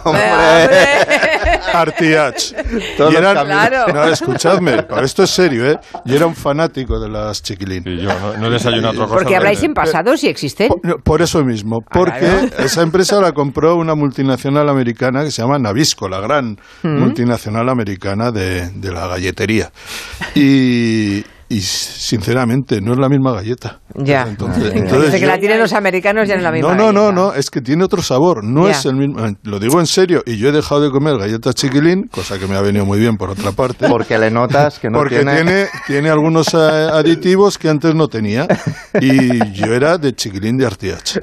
Artiach. Todos Y los eran, caminos. no, escuchadme, para esto es serio, ¿eh? Yo era un fanático de las chiquilín. Y yo no, no desayunado otra cosa. Porque habláis en pasado si existen. Por, por eso mismo, porque esa empresa la compró una multinacional americana que se llama Nabisco, la gran Mm. multinacional americana de, de la galletería. Y, y sinceramente, no es la misma galleta. Ya. Entonces, Dice entonces que yo- la tienen los americanos ya en la misma. no, no, no, no, es que tiene otro sabor, no Ya. es el mismo. Lo digo en serio, y yo he dejado de comer galletas chiquilín, cosa que me ha venido muy bien por otra parte. Porque le notas que no Porque tiene... tiene, tiene algunos eh, aditivos que antes no tenía. Y yo era de chiquilín de Artiach.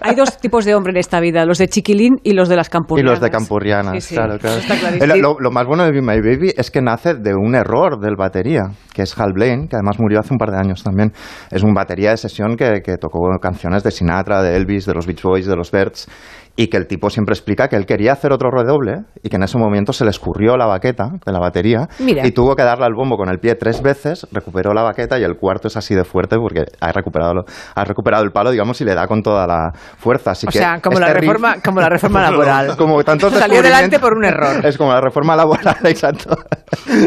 Hay dos tipos de hombre en esta vida, los de chiquilín y los de las Y campurrianas. los de Campurrianas, Sí, sí, claro, claro. está lo, lo más bueno de Be My Baby es que nace de un error del batería, que es Hal Blaine, que además murió hace un par de años también. Es un batería de sesión que, que tocó canciones de Sinatra, de Elvis, de los Beach Boys, de los Birds, y que el tipo siempre explica que él quería hacer otro redoble y que en ese momento se le escurrió la baqueta de la batería Mira. y tuvo que darle al bombo con el pie tres veces, recuperó la baqueta y el cuarto es así de fuerte porque ha recuperado, ha recuperado el palo, digamos, y le da con toda la fuerza. Así O que sea, como la riff- reforma, como la reforma [LAUGHS] laboral. como tantos Salió delante por un error. Es como la reforma laboral, [LAUGHS] exacto.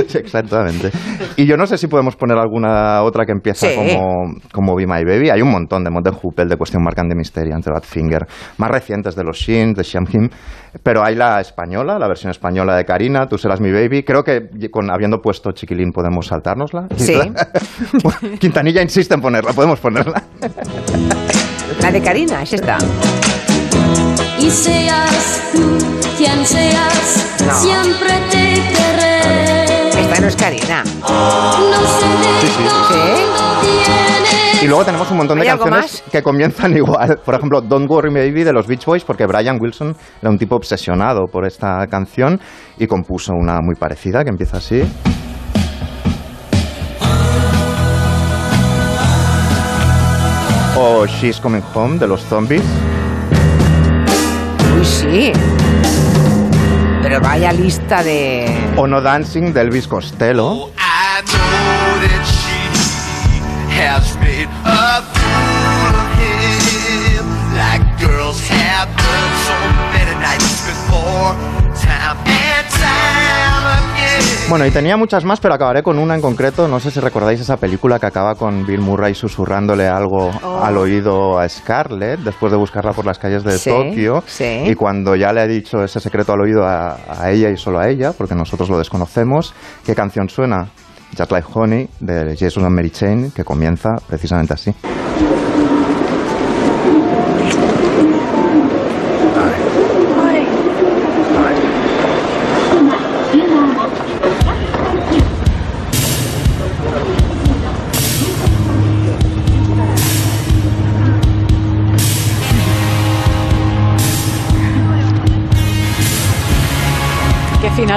Sí, exactamente. Y yo no sé si podemos poner alguna otra que empieza Sí. como, como Be My Baby. Hay un montón de Modern Hoople, de Cuestión Marcante Misterio, ante Badfinger, más recientes de los Shins, de Sham Him. Pero hay la española, la versión española de Karina, Tú serás mi baby. Creo que con, habiendo puesto Chiquilín podemos saltárnosla. Sí. [LAUGHS] Quintanilla insiste en ponerla, podemos ponerla. La de Karina, es esta. Y seas tú quien seas, No. siempre te querré. Esta no es Karina. No sé de Sí, sí. Y luego tenemos un montón de ¿Hay algo canciones que comienzan [LAUGHS] igual. Por ejemplo, Don't Worry Baby de los Beach Boys, porque Brian Wilson era un tipo obsesionado por esta canción y compuso una muy parecida que empieza así. O She's Coming Home de los Zombies. Uy, sí. Pero vaya lista de... O No Dancing de Elvis Costello. I has made a fool of him, like girls have done so many nights before, time and time again. Bueno, y tenía muchas más, pero acabaré con una en concreto. No sé si recordáis esa película que acaba con Bill Murray susurrándole algo Oh. al oído a Scarlett después de buscarla por las calles de Sí, Tokio. sí. Y cuando ya le ha dicho ese secreto al oído a, a ella y solo a ella, porque nosotros lo desconocemos, ¿qué canción suena? Just Like Honey de Jesus and Mary Chain, que comienza precisamente así.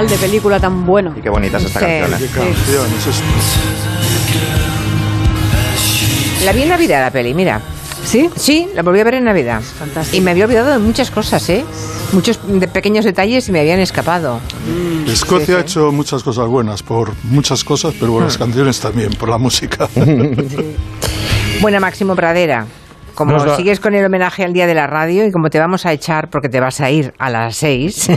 Final de película tan bueno. Y qué bonita es esta Sí. canción. ¿eh? Qué canción, eso es- La vi en Navidad la peli, mira. ¿Sí? Sí, la volví a ver en Navidad. Fantástico. Y me había olvidado de muchas cosas, ¿eh? Muchos de pequeños detalles y me habían escapado. Escocia Sí, sí. ha hecho muchas cosas buenas por muchas cosas, pero por las canciones también, por la música. [LAUGHS] Buena Máximo Pradera. Como sigues con el homenaje al Día de la Radio y como te vamos a echar porque te vas a ir a las seis,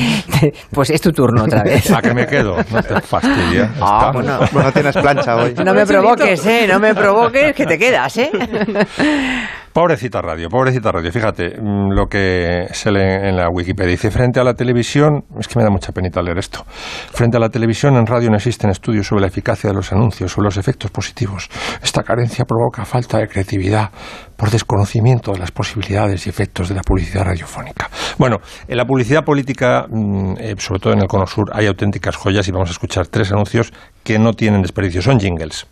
[LAUGHS] pues es tu turno otra vez. ¿A que me quedo? No te fastidia. Ah, bueno, bueno, tienes plancha hoy. No me provoques, ¿eh? No me provoques que te quedas, ¿eh? [LAUGHS] Pobrecita radio, pobrecita radio. Fíjate mm, lo que se lee en la Wikipedia. Dice, frente a la televisión, es que me da mucha penita leer esto, frente a la televisión en radio no existen estudios sobre la eficacia de los anuncios, sobre los efectos positivos. Esta carencia provoca falta de creatividad por desconocimiento de las posibilidades y efectos de la publicidad radiofónica. Bueno, en la publicidad política, mm, eh, sobre todo en el Cono Sur, hay auténticas joyas y vamos a escuchar tres anuncios que no tienen desperdicio. Son jingles.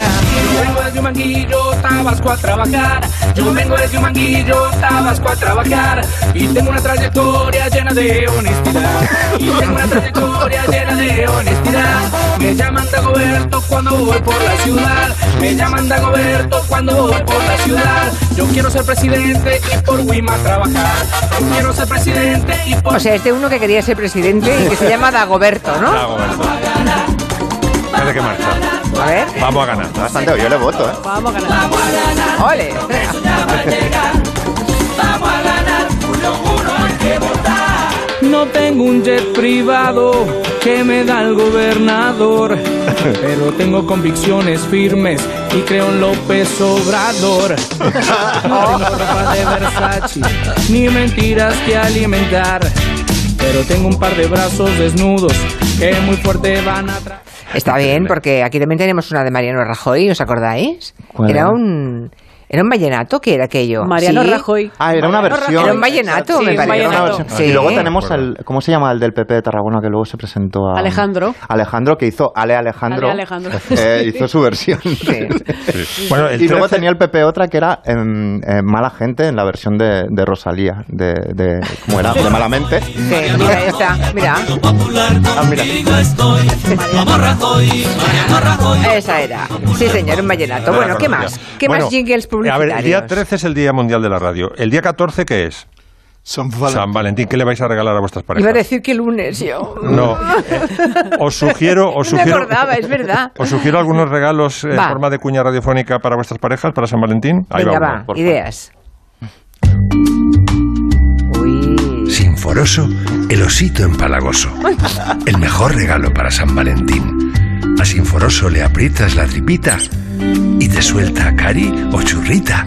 Yo vengo desde un manguillo, Tabasco a trabajar. Yo vengo desde un manguillo, Tabasco a trabajar. Y tengo una trayectoria llena de honestidad. Y tengo una trayectoria llena de honestidad. Me llaman Dagoberto cuando voy por la ciudad. Me llaman Dagoberto cuando voy por la ciudad. Yo quiero ser presidente y por Wima trabajar. Yo quiero ser presidente y por O sea, es de uno que quería ser presidente y que se llama Dagoberto, ¿no? Dagoberto. Parece que marcha. A ver. Vamos a ganar. Bastante, yo le voto, ¿eh? Vamos a ganar. ¡Ole! Vamos a ganar, uno, uno hay que votar. No tengo un jet privado que me da el gobernador, [LAUGHS] pero tengo convicciones firmes y creo en López Obrador. No tengo ropa de Versace, ni mentiras que alimentar, pero tengo un par de brazos desnudos que muy fuerte van a traer. Está bien, porque aquí también tenemos una de Mariano Rajoy, ¿os acordáis? ¿Cuál Era era? un... ¿Era un vallenato? ¿Qué era aquello? Mariano ¿Sí? Rajoy. Ah, era una versión. Era un vallenato, Sí, me parece. Vallenato. Sí. Y luego tenemos el, ¿cómo se llama el del PP de Tarragona que luego se presentó a... Alejandro. Alejandro, que hizo Ale Alejandro. Ale Alejandro. [LAUGHS] eh, hizo su versión. Bueno, el y luego 13 tenía el PP otra que era em, em, Mala Gente en la versión de, de Rosalía, de, de, ¿cómo era? De Malamente. Sí, mira esta, mira. Ah, mira. Esa era. Sí, señor, un vallenato. Bueno, ¿qué más? ¿Qué Bueno, más jingles A ver, el día 13 es el Día Mundial de la Radio. ¿El día 14 qué es? San Valentín. San Valentín. ¿Qué le vais a regalar a vuestras parejas? Iba a decir que lunes yo. No. [LAUGHS] eh, os sugiero, os No me sugiero, acordaba, es verdad. [LAUGHS] os sugiero algunos regalos en forma de cuña radiofónica para vuestras parejas para San Valentín. Ahí Venga, va va, uno, por ideas. Uy. Sinforoso, el osito empalagoso. El mejor regalo para San Valentín. A Sinforoso le aprietas la tripita y te suelta cari o churrita.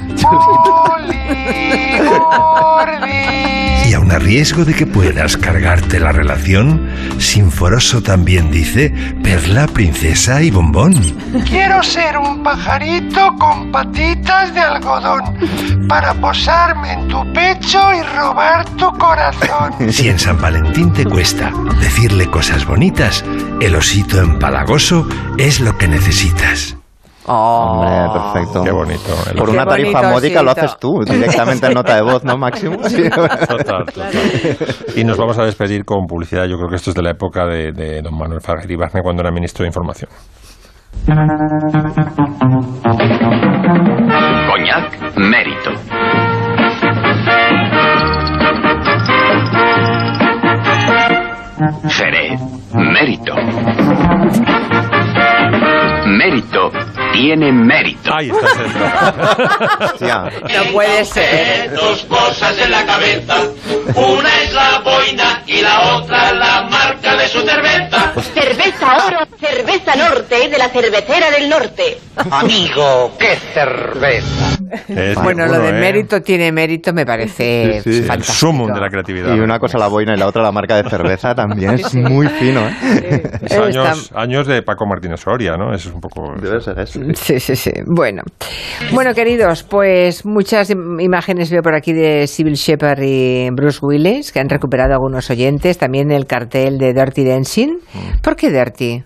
A riesgo de que puedas cargarte la relación, Sinforoso también dice perla, princesa y bombón. Quiero ser un pajarito con patitas de algodón para posarme en tu pecho y robar tu corazón. [LAUGHS] Si en San Valentín te cuesta decirle cosas bonitas, el osito empalagoso es lo que necesitas. Hombre, perfecto. Qué bonito. Por una tarifa bonito módica lo haces tú, directamente en nota de voz, ¿no, Máximo? Sí. [LAUGHS] Total, total. Y nos vamos a despedir con publicidad. Yo creo que esto es de la época de, de don Manuel Farguer Barne cuando era ministro de Información. Coñac Mérito. Jerez Mérito. Mérito tiene mérito. Ahí está. [LAUGHS] No puede ser. Dos cosas en la cabeza. Una es la boina y la otra la marca de su cerveza. Cerveza Oro, cerveza norte de la cervecera del norte. Amigo, qué cerveza. bueno, lo de ¿eh? mérito tiene mérito, me parece Sí, sí. El fantástico. sumum de la creatividad. Y una cosa la boina y la otra la marca de cerveza también es muy fino, ¿eh? Es años, años de Paco Martínez Soria, ¿no? Eso es un poco... Debe ser eso. Sí, sí, sí. Bueno. Bueno, queridos, pues muchas im- imágenes veo por aquí de Sybil Shepard y Bruce Willis, que han recuperado algunos oyentes. También el cartel de Dirty Dancing. ¿Por qué Dirty?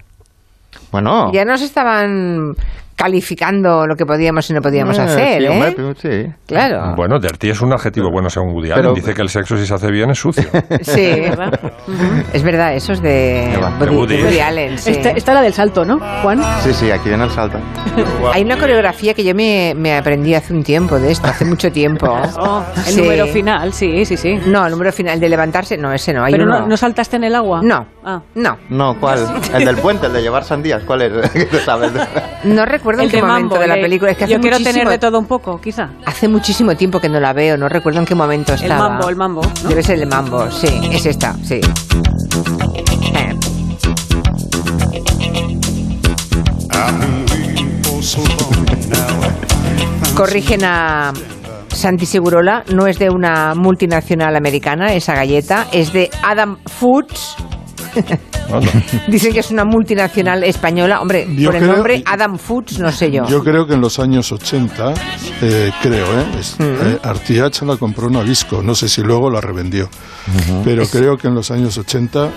Bueno. Ya nos estaban calificando lo que podíamos y no podíamos Eh, hacer, sí, ¿eh? hombre, sí. Claro. Bueno, dirty es un adjetivo bueno según Woody Allen. Pero- Dice que el sexo si se hace bien es sucio. [LAUGHS] Sí, es verdad, eso es de, De Woody. Woody Allen. sí. Esta, esta es la del salto, ¿no, Juan? Sí, sí, aquí viene el salto. [LAUGHS] Hay una coreografía que yo me, me aprendí hace un tiempo de esto, hace mucho tiempo. [LAUGHS] Oh, el Sí. número final, sí, sí, sí. No, el número final de levantarse, no, ese no. Hay Pero uno. no, ¿no saltaste en el agua? No. Ah. No, No, ¿cuál? El del puente, el de llevar sandías, ¿cuál es? ¿Qué tú sabes? no recuerdo El en qué de momento Mambo, de la el película. Es que hace Yo quiero muchísimo, tener de todo un poco, quizá. hace muchísimo tiempo que no la veo, no recuerdo en qué momento El estaba. mambo, el mambo. ¿no? Debe ser el mambo, sí, es esta, sí. Eh. Corrigen a Santi Segurola, no es de una multinacional americana esa galleta, es de Adam Foods. [LAUGHS] Dicen que es una multinacional española. Hombre, Yo por el creo- nombre Adam Foods, no sé yo. Yo creo que en los años 80, eh, creo, ¿eh? Es- eh, Artiach la compró Nabisco, no sé si luego la revendió, pero creo que en los años 80 en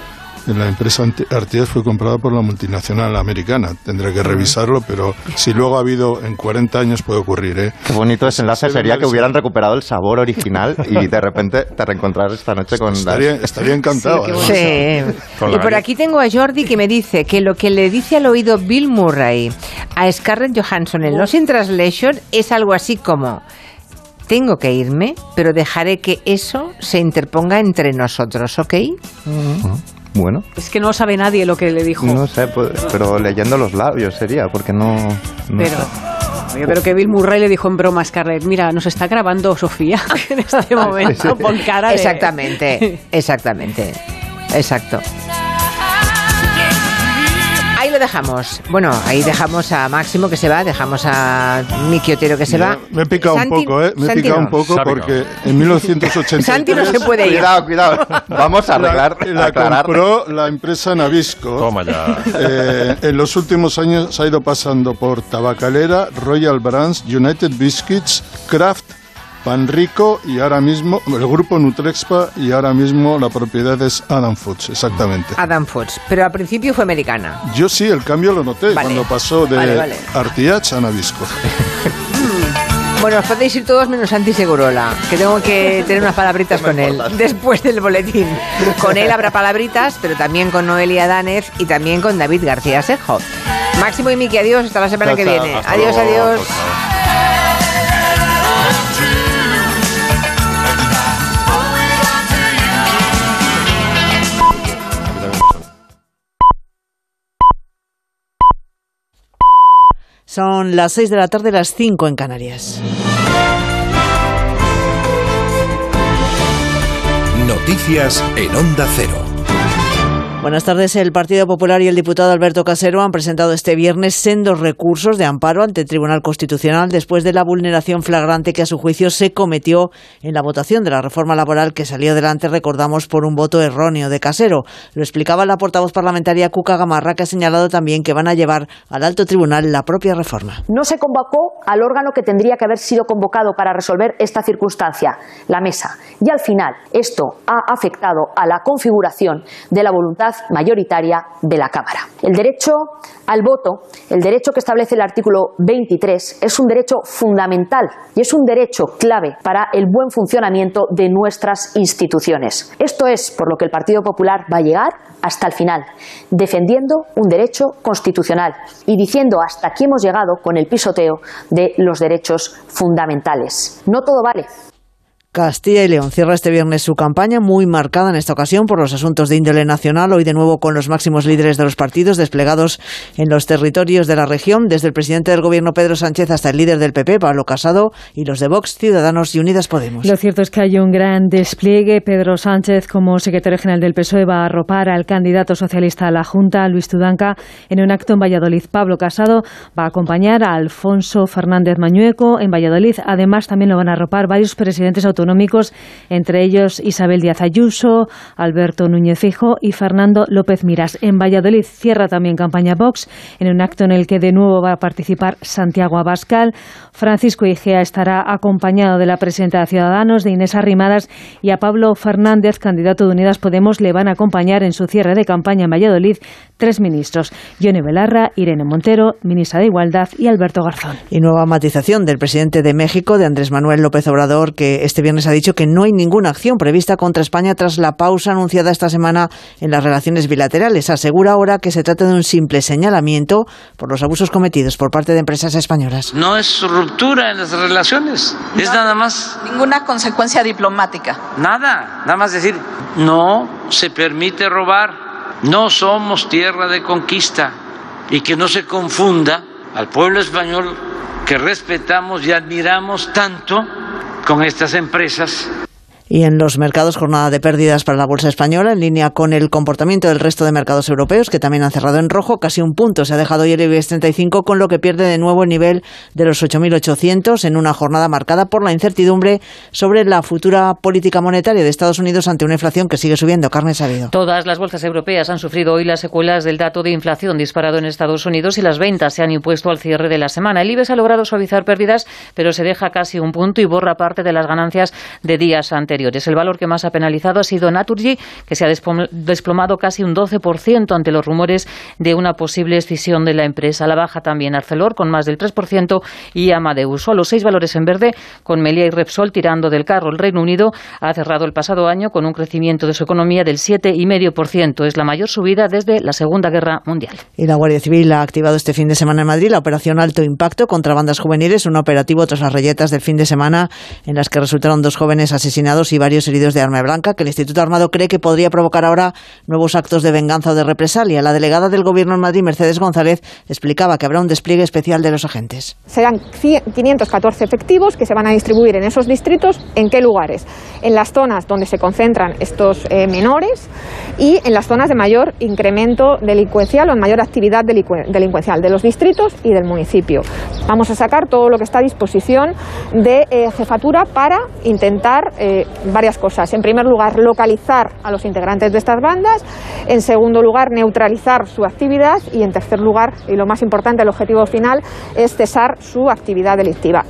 la empresa Artiach fue comprada por la multinacional americana. Tendré que revisarlo, pero si luego ha habido en 40 años puede ocurrir, ¿eh? Qué bonito desenlace Se sería que hubieran recuperado el sabor original y de [LAUGHS] repente te reencontraras esta noche con Estaría, las- estaría encantado. Sí, además. Con y por aquí tengo a Jordi que me dice que lo que le dice al oído Bill Murray a Scarlett Johansson en Lost in Translation es algo así como tengo que irme, pero dejaré que eso se interponga entre nosotros, ¿ok? Bueno, Es que no sabe nadie lo que le dijo. no sé, pues, pero leyendo los labios sería, porque no... no Pero, sé. Oye, pero que Bill Murray le dijo en broma a Scarlett, mira, nos está grabando Sofía [LAUGHS] en este momento, [LAUGHS] pon cara de... Exactamente, [LAUGHS] exactamente. Exacto. Dejamos. Bueno, ahí dejamos a Máximo que se va, dejamos a Miki Otero que se va. Me he picado Santi- un poco, ¿eh? Me he Santi picado no. un poco porque en 1983... Santi no se puede ir. Cuidado, cuidado. Vamos a arreglar, La, la aclarar. compró la empresa Nabisco. Toma ya. Eh, en los últimos años ha ido pasando por Tabacalera, Royal Brands, United Biscuits, Kraft, Pan Rico y ahora mismo el grupo Nutrexpa y ahora mismo la propiedad es Adam Foods, exactamente. Adam Foods, pero al principio fue americana. Yo sí, el cambio lo noté Vale. cuando pasó de Vale, vale. Artiach a Nabisco. [LAUGHS] Bueno, os podéis ir todos menos Santi Segurola, que tengo que tener unas palabritas [LAUGHS] con él después del boletín. Con él habrá palabritas, pero también con Noelia Danez y también con David García Sejo. Máximo y Miki, adiós, hasta la semana Chao, que viene. Adiós, luego. adiós. Chao. Son las 6 de la tarde, las 5 en Canarias. Noticias en Onda Cero. Buenas tardes. El Partido Popular y el diputado Alberto Casero han presentado este viernes sendos recursos de amparo ante el Tribunal Constitucional después de la vulneración flagrante que a su juicio se cometió en la votación de la reforma laboral que salió adelante, recordamos, por un voto erróneo de Casero. Lo explicaba la portavoz parlamentaria Cuca Gamarra, que ha señalado también que van a llevar al alto tribunal la propia reforma. No se convocó al órgano que tendría que haber sido convocado para resolver esta circunstancia, la mesa. Y al final, esto ha afectado a la configuración de la voluntad mayoritaria de la Cámara. El derecho al voto, el derecho que establece el artículo 23, es un derecho fundamental y es un derecho clave para el buen funcionamiento de nuestras instituciones. Esto es por lo que el Partido Popular va a llegar hasta el final, defendiendo un derecho constitucional y diciendo hasta aquí hemos llegado con el pisoteo de los derechos fundamentales. No todo vale. Castilla y León cierra este viernes su campaña muy marcada en esta ocasión por los asuntos de índole nacional, hoy de nuevo con los máximos líderes de los partidos desplegados en los territorios de la región, desde el presidente del gobierno Pedro Sánchez hasta el líder del PP, Pablo Casado, y los de Vox, Ciudadanos y Unidas Podemos. Lo cierto es que hay un gran despliegue. Pedro Sánchez, como secretario general del PSOE, va a arropar al candidato socialista a la Junta, Luis Tudanca, en un acto en Valladolid. Pablo Casado va a acompañar a Alfonso Fernández Mañueco en Valladolid. Además, también lo van a arropar varios presidentes autonómicos autonómicos, entre ellos Isabel Díaz Ayuso, Alberto Núñez Fijo y Fernando López Miras. En Valladolid cierra también campaña Vox, en un acto en el que de nuevo va a participar Santiago Abascal. Francisco Igea estará acompañado de la presidenta de Ciudadanos, de Inés Arrimadas, y a Pablo Fernández, candidato de Unidas Podemos, le van a acompañar en su cierre de campaña en Valladolid tres ministros, Yone Belarra, Irene Montero, ministra de Igualdad, y Alberto Garzón. Y nueva matización del presidente de México, de Andrés Manuel López Obrador, que este viernes ha dicho que no hay ninguna acción prevista contra España tras la pausa anunciada esta semana en las relaciones bilaterales. Asegura ahora que se trata de un simple señalamiento por los abusos cometidos por parte de empresas españolas. No es ruptura en las relaciones, es nada más. Ninguna consecuencia diplomática. Nada, nada más decir, no se permite robar, no somos tierra de conquista y que no se confunda al pueblo español que respetamos y admiramos tanto con estas empresas y en los mercados jornada de pérdidas para la bolsa española en línea con el comportamiento del resto de mercados europeos que también han cerrado en rojo casi un punto. Se ha dejado hoy el IBEX 35 con lo que pierde de nuevo el nivel de los 8.800 en una jornada marcada por la incertidumbre sobre la futura política monetaria de Estados Unidos ante una inflación que sigue subiendo. Carne sabido. Todas las bolsas europeas han sufrido hoy las secuelas del dato de inflación disparado en Estados Unidos y las ventas se han impuesto al cierre de la semana. El IBEX ha logrado suavizar pérdidas pero se deja casi un punto y borra parte de las ganancias de días anteriores el valor que más ha penalizado ha sido Naturgy, que se ha desplomado casi un 12% ante los rumores de una posible escisión de la empresa. La baja también Arcelor, con más del 3%, y Amadeus. Solo seis valores en verde, con Melia y Repsol tirando del carro. El Reino Unido ha cerrado el pasado año con un crecimiento de su economía del 7,5%. Es la mayor subida desde la Segunda Guerra Mundial. Y la Guardia Civil ha activado este fin de semana en Madrid la operación Alto Impacto contra bandas juveniles, un operativo tras las rayetas del fin de semana en las que resultaron dos jóvenes asesinados y varios heridos de arma blanca, que el Instituto Armado cree que podría provocar ahora nuevos actos de venganza o de represalia. La delegada del Gobierno en Madrid, Mercedes González, explicaba que habrá un despliegue especial de los agentes. Serán 514 efectivos que se van a distribuir en esos distritos. ¿En qué lugares? En las zonas donde se concentran estos eh, menores y en las zonas de mayor incremento delincuencial o en mayor actividad delincuencial de los distritos y del municipio. Vamos a sacar todo lo que está a disposición de eh, jefatura para intentar eh, varias cosas. En primer lugar, localizar a los integrantes de estas bandas. En segundo lugar, neutralizar su actividad. Y en tercer lugar, y lo más importante, el objetivo final, es cesar su actividad delictiva.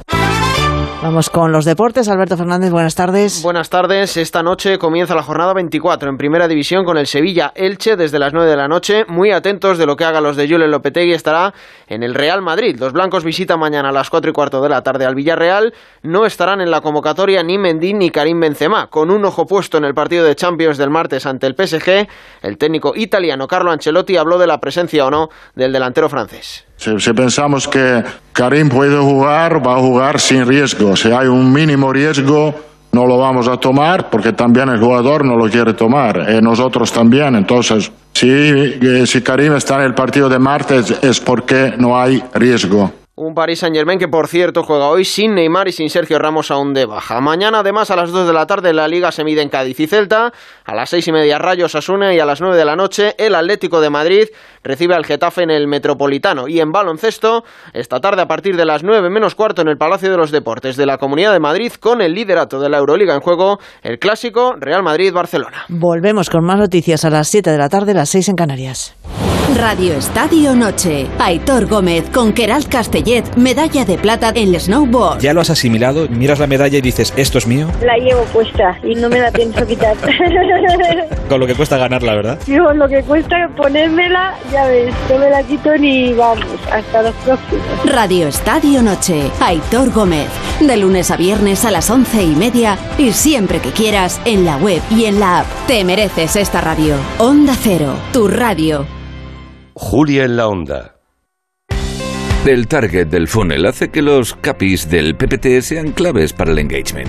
Vamos con los deportes. Alberto Fernández, buenas tardes. Buenas tardes. Esta noche comienza la jornada 24 en Primera División con el Sevilla Elche desde las 9 de la noche. Muy atentos de lo que haga los de Julen Lopetegui. Estará en el Real Madrid. Los blancos visitan mañana a las 4 y cuarto de la tarde al Villarreal. No estarán en la convocatoria ni Mendy ni Karim Benzema. Con un ojo puesto en el partido de Champions del martes ante el PSG, el técnico italiano Carlo Ancelotti habló de la presencia o no del delantero francés. Si, pensamos que Karim puede jugar, va a jugar sin riesgo. Si hay un mínimo riesgo, no lo vamos a tomar porque también el jugador no lo quiere tomar. Eh, nosotros también. Entonces, si, eh, si Karim está en el partido de martes es porque no hay riesgo. Un Paris Saint-Germain que, por cierto, juega hoy sin Neymar y sin Sergio Ramos aún de baja. Mañana, además, a las 2 de la tarde, la Liga se mide en Cádiz y Celta. A las 6 y media, Rayos Asuna. Y a las 9 de la noche, el Atlético de Madrid recibe al Getafe en el Metropolitano. Y en baloncesto, esta tarde, a partir de las 9 menos cuarto, en el Palacio de los Deportes de la Comunidad de Madrid, con el liderato de la Euroliga en juego, el clásico Real Madrid-Barcelona. Volvemos con más noticias a las 7 de la tarde, las 6 en Canarias. Radio Estadio Noche. Aitor Gómez con Keral Castellet, medalla de plata en el snowboard. ¿Ya lo has asimilado? Miras la medalla y dices, ¿esto es mío? La llevo puesta y no me la pienso quitar. [LAUGHS] Con lo que cuesta ganarla, ¿verdad? Con lo que cuesta ponérmela, ya ves, no me la quito ni vamos, hasta los próximos. Radio Estadio Noche. Aitor Gómez. De lunes a viernes a las once y media y siempre que quieras en la web y en la app. Te mereces esta radio. Onda Cero, tu radio. Julia en la Onda. El target del funnel hace que los capis del PPT sean claves para el engagement.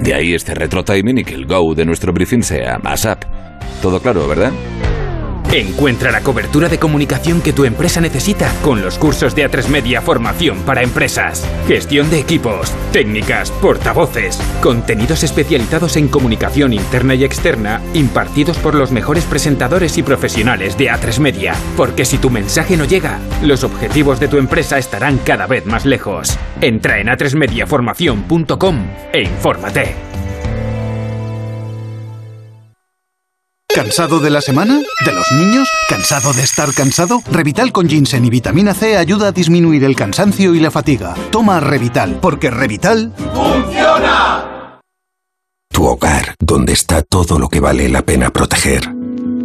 De ahí este retro timing y que el go de nuestro briefing sea ASAP. Todo claro, ¿verdad? Encuentra la cobertura de comunicación que tu empresa necesita con los cursos de A3 Media Formación para Empresas. Gestión de equipos, técnicas, portavoces, contenidos especializados en comunicación interna y externa impartidos por los mejores presentadores y profesionales de A3 Media. Porque si tu mensaje no llega, los objetivos de tu empresa estarán cada vez más lejos. Entra en a3mediaformación.com e infórmate. ¿Cansado de la semana? ¿De los niños? ¿Cansado de estar cansado? Revital con ginseng y vitamina C ayuda a disminuir el cansancio y la fatiga. Toma Revital, porque Revital... ¡Funciona! Tu hogar, donde está todo lo que vale la pena proteger.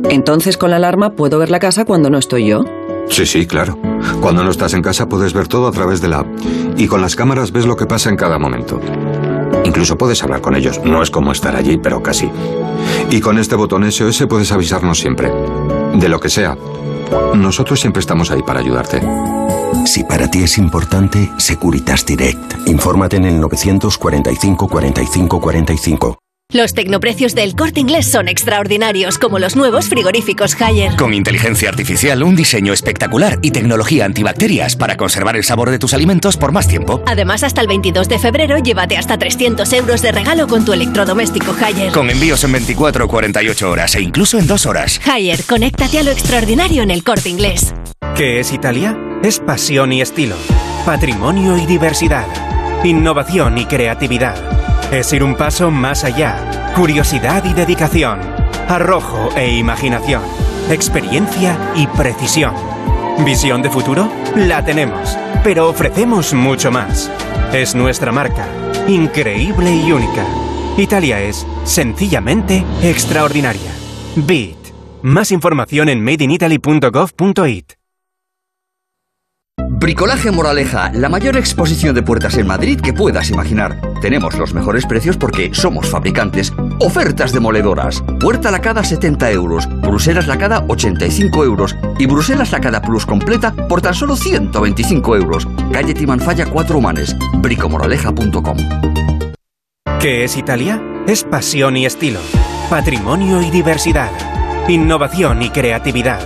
Entonces con la alarma puedo ver la casa cuando no estoy yo. Sí, sí, claro. Cuando no estás en casa puedes ver todo a través de la app. Y con las cámaras ves lo que pasa en cada momento. Incluso puedes hablar con ellos. No es como estar allí, pero casi. Y con este botón SOS puedes avisarnos siempre. De lo que sea. Nosotros siempre estamos ahí para ayudarte. Si para ti es importante, Securitas Direct. Infórmate en el 945 45 45. Los tecnoprecios del corte inglés son extraordinarios, como los nuevos frigoríficos Haier. Con inteligencia artificial, un diseño espectacular y tecnología antibacterias para conservar el sabor de tus alimentos por más tiempo. Además, hasta el 22 de febrero, llévate hasta 300 euros de regalo con tu electrodoméstico Haier. Con envíos en 24 o 48 horas e incluso en 2 horas. Haier, conéctate a lo extraordinario en el corte inglés. ¿Qué es Italia? Es pasión y estilo, patrimonio y diversidad, innovación y creatividad. Es ir un paso más allá, curiosidad y dedicación, arrojo e imaginación, experiencia y precisión. ¿Visión de futuro? La tenemos, pero ofrecemos mucho más. Es nuestra marca, increíble y única. Italia es sencillamente extraordinaria. Beat. Más información en madeinitaly.gov.it. Bricolaje Moraleja, la mayor exposición de puertas en Madrid que puedas imaginar. Tenemos los mejores precios porque somos fabricantes. Ofertas demoledoras. Puerta lacada 70 euros, Bruselas lacada 85 euros y Bruselas lacada plus completa por tan solo 125 euros. Calle Timanfaya 4 Humanes, bricomoraleja.com. ¿Qué es Italia? Es pasión y estilo, patrimonio y diversidad, innovación y creatividad.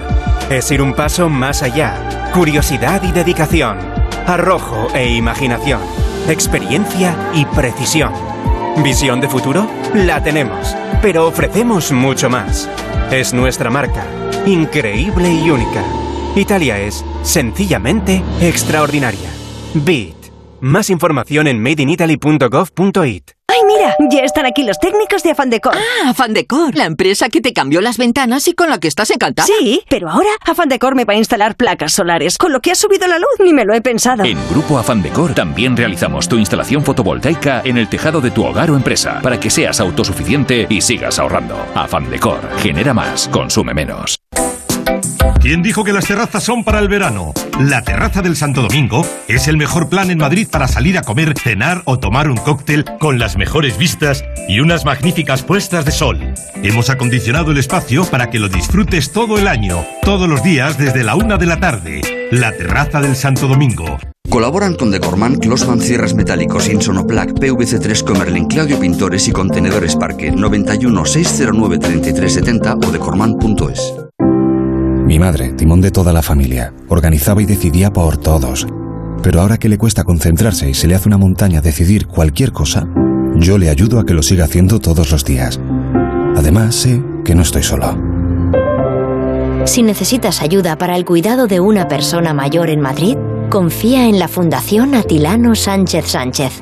Es ir un paso más allá, curiosidad y dedicación, arrojo e imaginación, experiencia y precisión. ¿Visión de futuro? La tenemos, pero ofrecemos mucho más. Es nuestra marca, increíble y única. Italia es sencillamente extraordinaria. Beat. Más información en madeinitaly.gov.it. ¡Ay, mira! Ya están aquí los técnicos de Afandecor. Ah, Afandecor, la empresa que te cambió las ventanas y con la que estás encantada. Sí, pero ahora Afandecor me va a instalar placas solares, con lo que ha subido la luz, ni me lo he pensado. En Grupo Afandecor también realizamos tu instalación fotovoltaica en el tejado de tu hogar o empresa, para que seas autosuficiente y sigas ahorrando. Afandecor, genera más, consume menos. ¿Quién dijo que las terrazas son para el verano? La Terraza del Santo Domingo es el mejor plan en Madrid para salir a comer, cenar o tomar un cóctel con las mejores vistas y unas magníficas puestas de sol. Hemos acondicionado el espacio para que lo disfrutes todo el año, todos los días desde la una de la tarde. La Terraza del Santo Domingo. Colaboran con Decorman, Closman Cierres Metálicos, Insonoplac, PVC3 Comerlin, Claudio Pintores y Contenedores Parque 91 609 3370 o decorman.es. Mi madre, timón de toda la familia, organizaba y decidía por todos. Pero ahora que le cuesta concentrarse y se le hace una montaña decidir cualquier cosa, yo le ayudo a que lo siga haciendo todos los días. Además, sé que no estoy solo. Si necesitas ayuda para el cuidado de una persona mayor en Madrid, confía en la Fundación Atilano Sánchez Sánchez.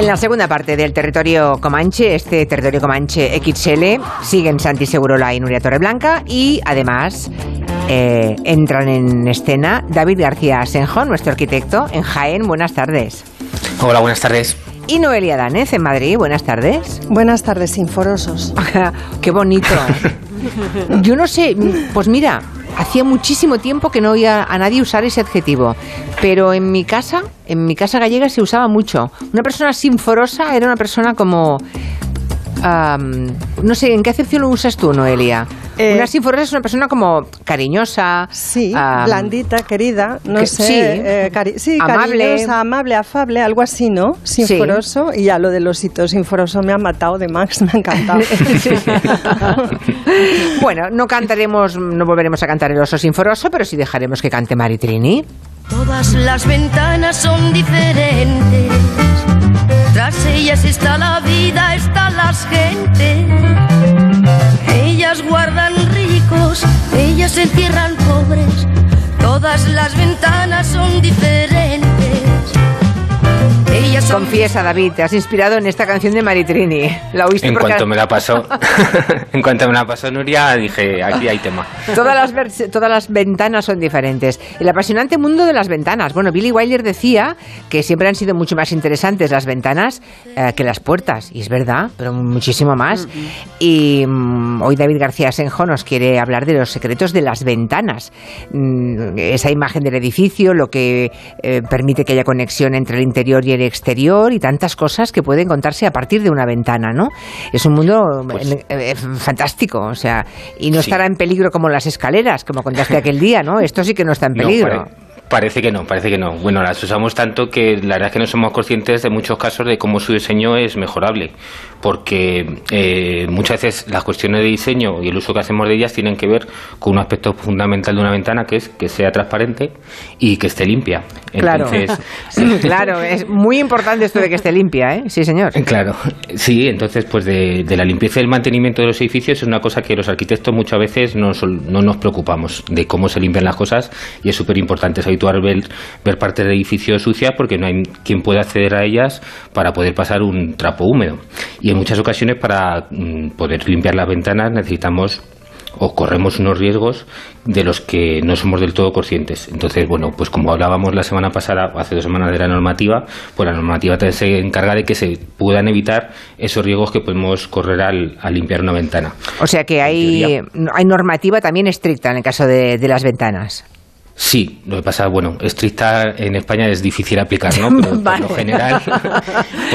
En la segunda parte del territorio Comanche, este territorio Comanche XL, siguen Santi Segurola y Nuria Torreblanca y además eh, entran en escena David García Senjo, nuestro arquitecto en Jaén. Buenas tardes. Hola, buenas tardes. Y Noelia Danez en Madrid. Buenas tardes. Buenas tardes, sinforosos. [LAUGHS] Qué bonito. [LAUGHS] Yo no sé, pues mira, hacía muchísimo tiempo que no oía a nadie usar ese adjetivo, pero en mi casa, en mi casa gallega se usaba mucho. Una persona sinforosa era una persona como no sé, ¿en qué acepción lo usas tú, Noelia? Eh, una sinforosa es una persona como cariñosa. Sí, blandita, querida, no sé. Sí, eh, sí amable. amable, afable, algo así, ¿no? Sinforoso. Y ya lo del osito sinforoso me ha matado de Max, [LAUGHS] me ha encantado. [LAUGHS] bueno, no cantaremos, no volveremos a cantar el oso sinforoso, pero sí dejaremos que cante Maritrini. Todas las ventanas son diferentes ellas está la vida, están las gentes. Ellas guardan ricos, ellas encierran pobres. Todas las ventanas son diferentes. Confiesa, David, te has inspirado en esta canción de Maritrini. ¿La oíste En cuanto me la pasó, [LAUGHS] [LAUGHS] en cuanto me la pasó Nuria, dije, aquí hay tema. Todas las, todas las ventanas son diferentes. El apasionante mundo de las ventanas. Bueno, Billy Wilder decía que siempre han sido mucho más interesantes las ventanas eh, que las puertas. Y es verdad, pero muchísimo más. Y mm, hoy David García Senjo nos quiere hablar de los secretos de las ventanas. Mm, esa imagen del edificio, lo que eh, permite que haya conexión entre el interior y el exterior y tantas cosas que pueden contarse a partir de una ventana, ¿no? Es un mundo pues eh, eh, fantástico, o sea, y no estará en peligro como las escaleras, como contaste aquel día, ¿no? Esto sí que no está en peligro. Parece que no, parece que no. Bueno, las usamos tanto que la verdad es que no somos conscientes de muchos casos de cómo su diseño es mejorable, porque eh, muchas veces las cuestiones de diseño y el uso que hacemos de ellas tienen que ver con un aspecto fundamental de una ventana que es que sea transparente y que esté limpia. Claro, [LAUGHS] claro, es muy importante esto de que esté limpia, ¿eh? Sí, señor. [LAUGHS] Claro, sí, entonces pues de, la limpieza y el mantenimiento de los edificios es una cosa que los arquitectos muchas veces no, no nos preocupamos de cómo se limpian las cosas y es súper importante ver, ver partes del edificio sucias porque no hay quien pueda acceder a ellas para poder pasar un trapo húmedo. Y en muchas ocasiones para mm, poder limpiar las ventanas necesitamos o corremos unos riesgos de los que no somos del todo conscientes. Entonces, bueno, pues como hablábamos la semana pasada, hace dos semanas de la normativa, pues la normativa se encarga de que se puedan evitar esos riesgos que podemos correr al, limpiar una ventana. O sea que hay, hay normativa también estricta en el caso de las ventanas. Sí, lo que pasa, bueno, estricta en España es difícil aplicar, ¿no? [LAUGHS] Pero por lo general.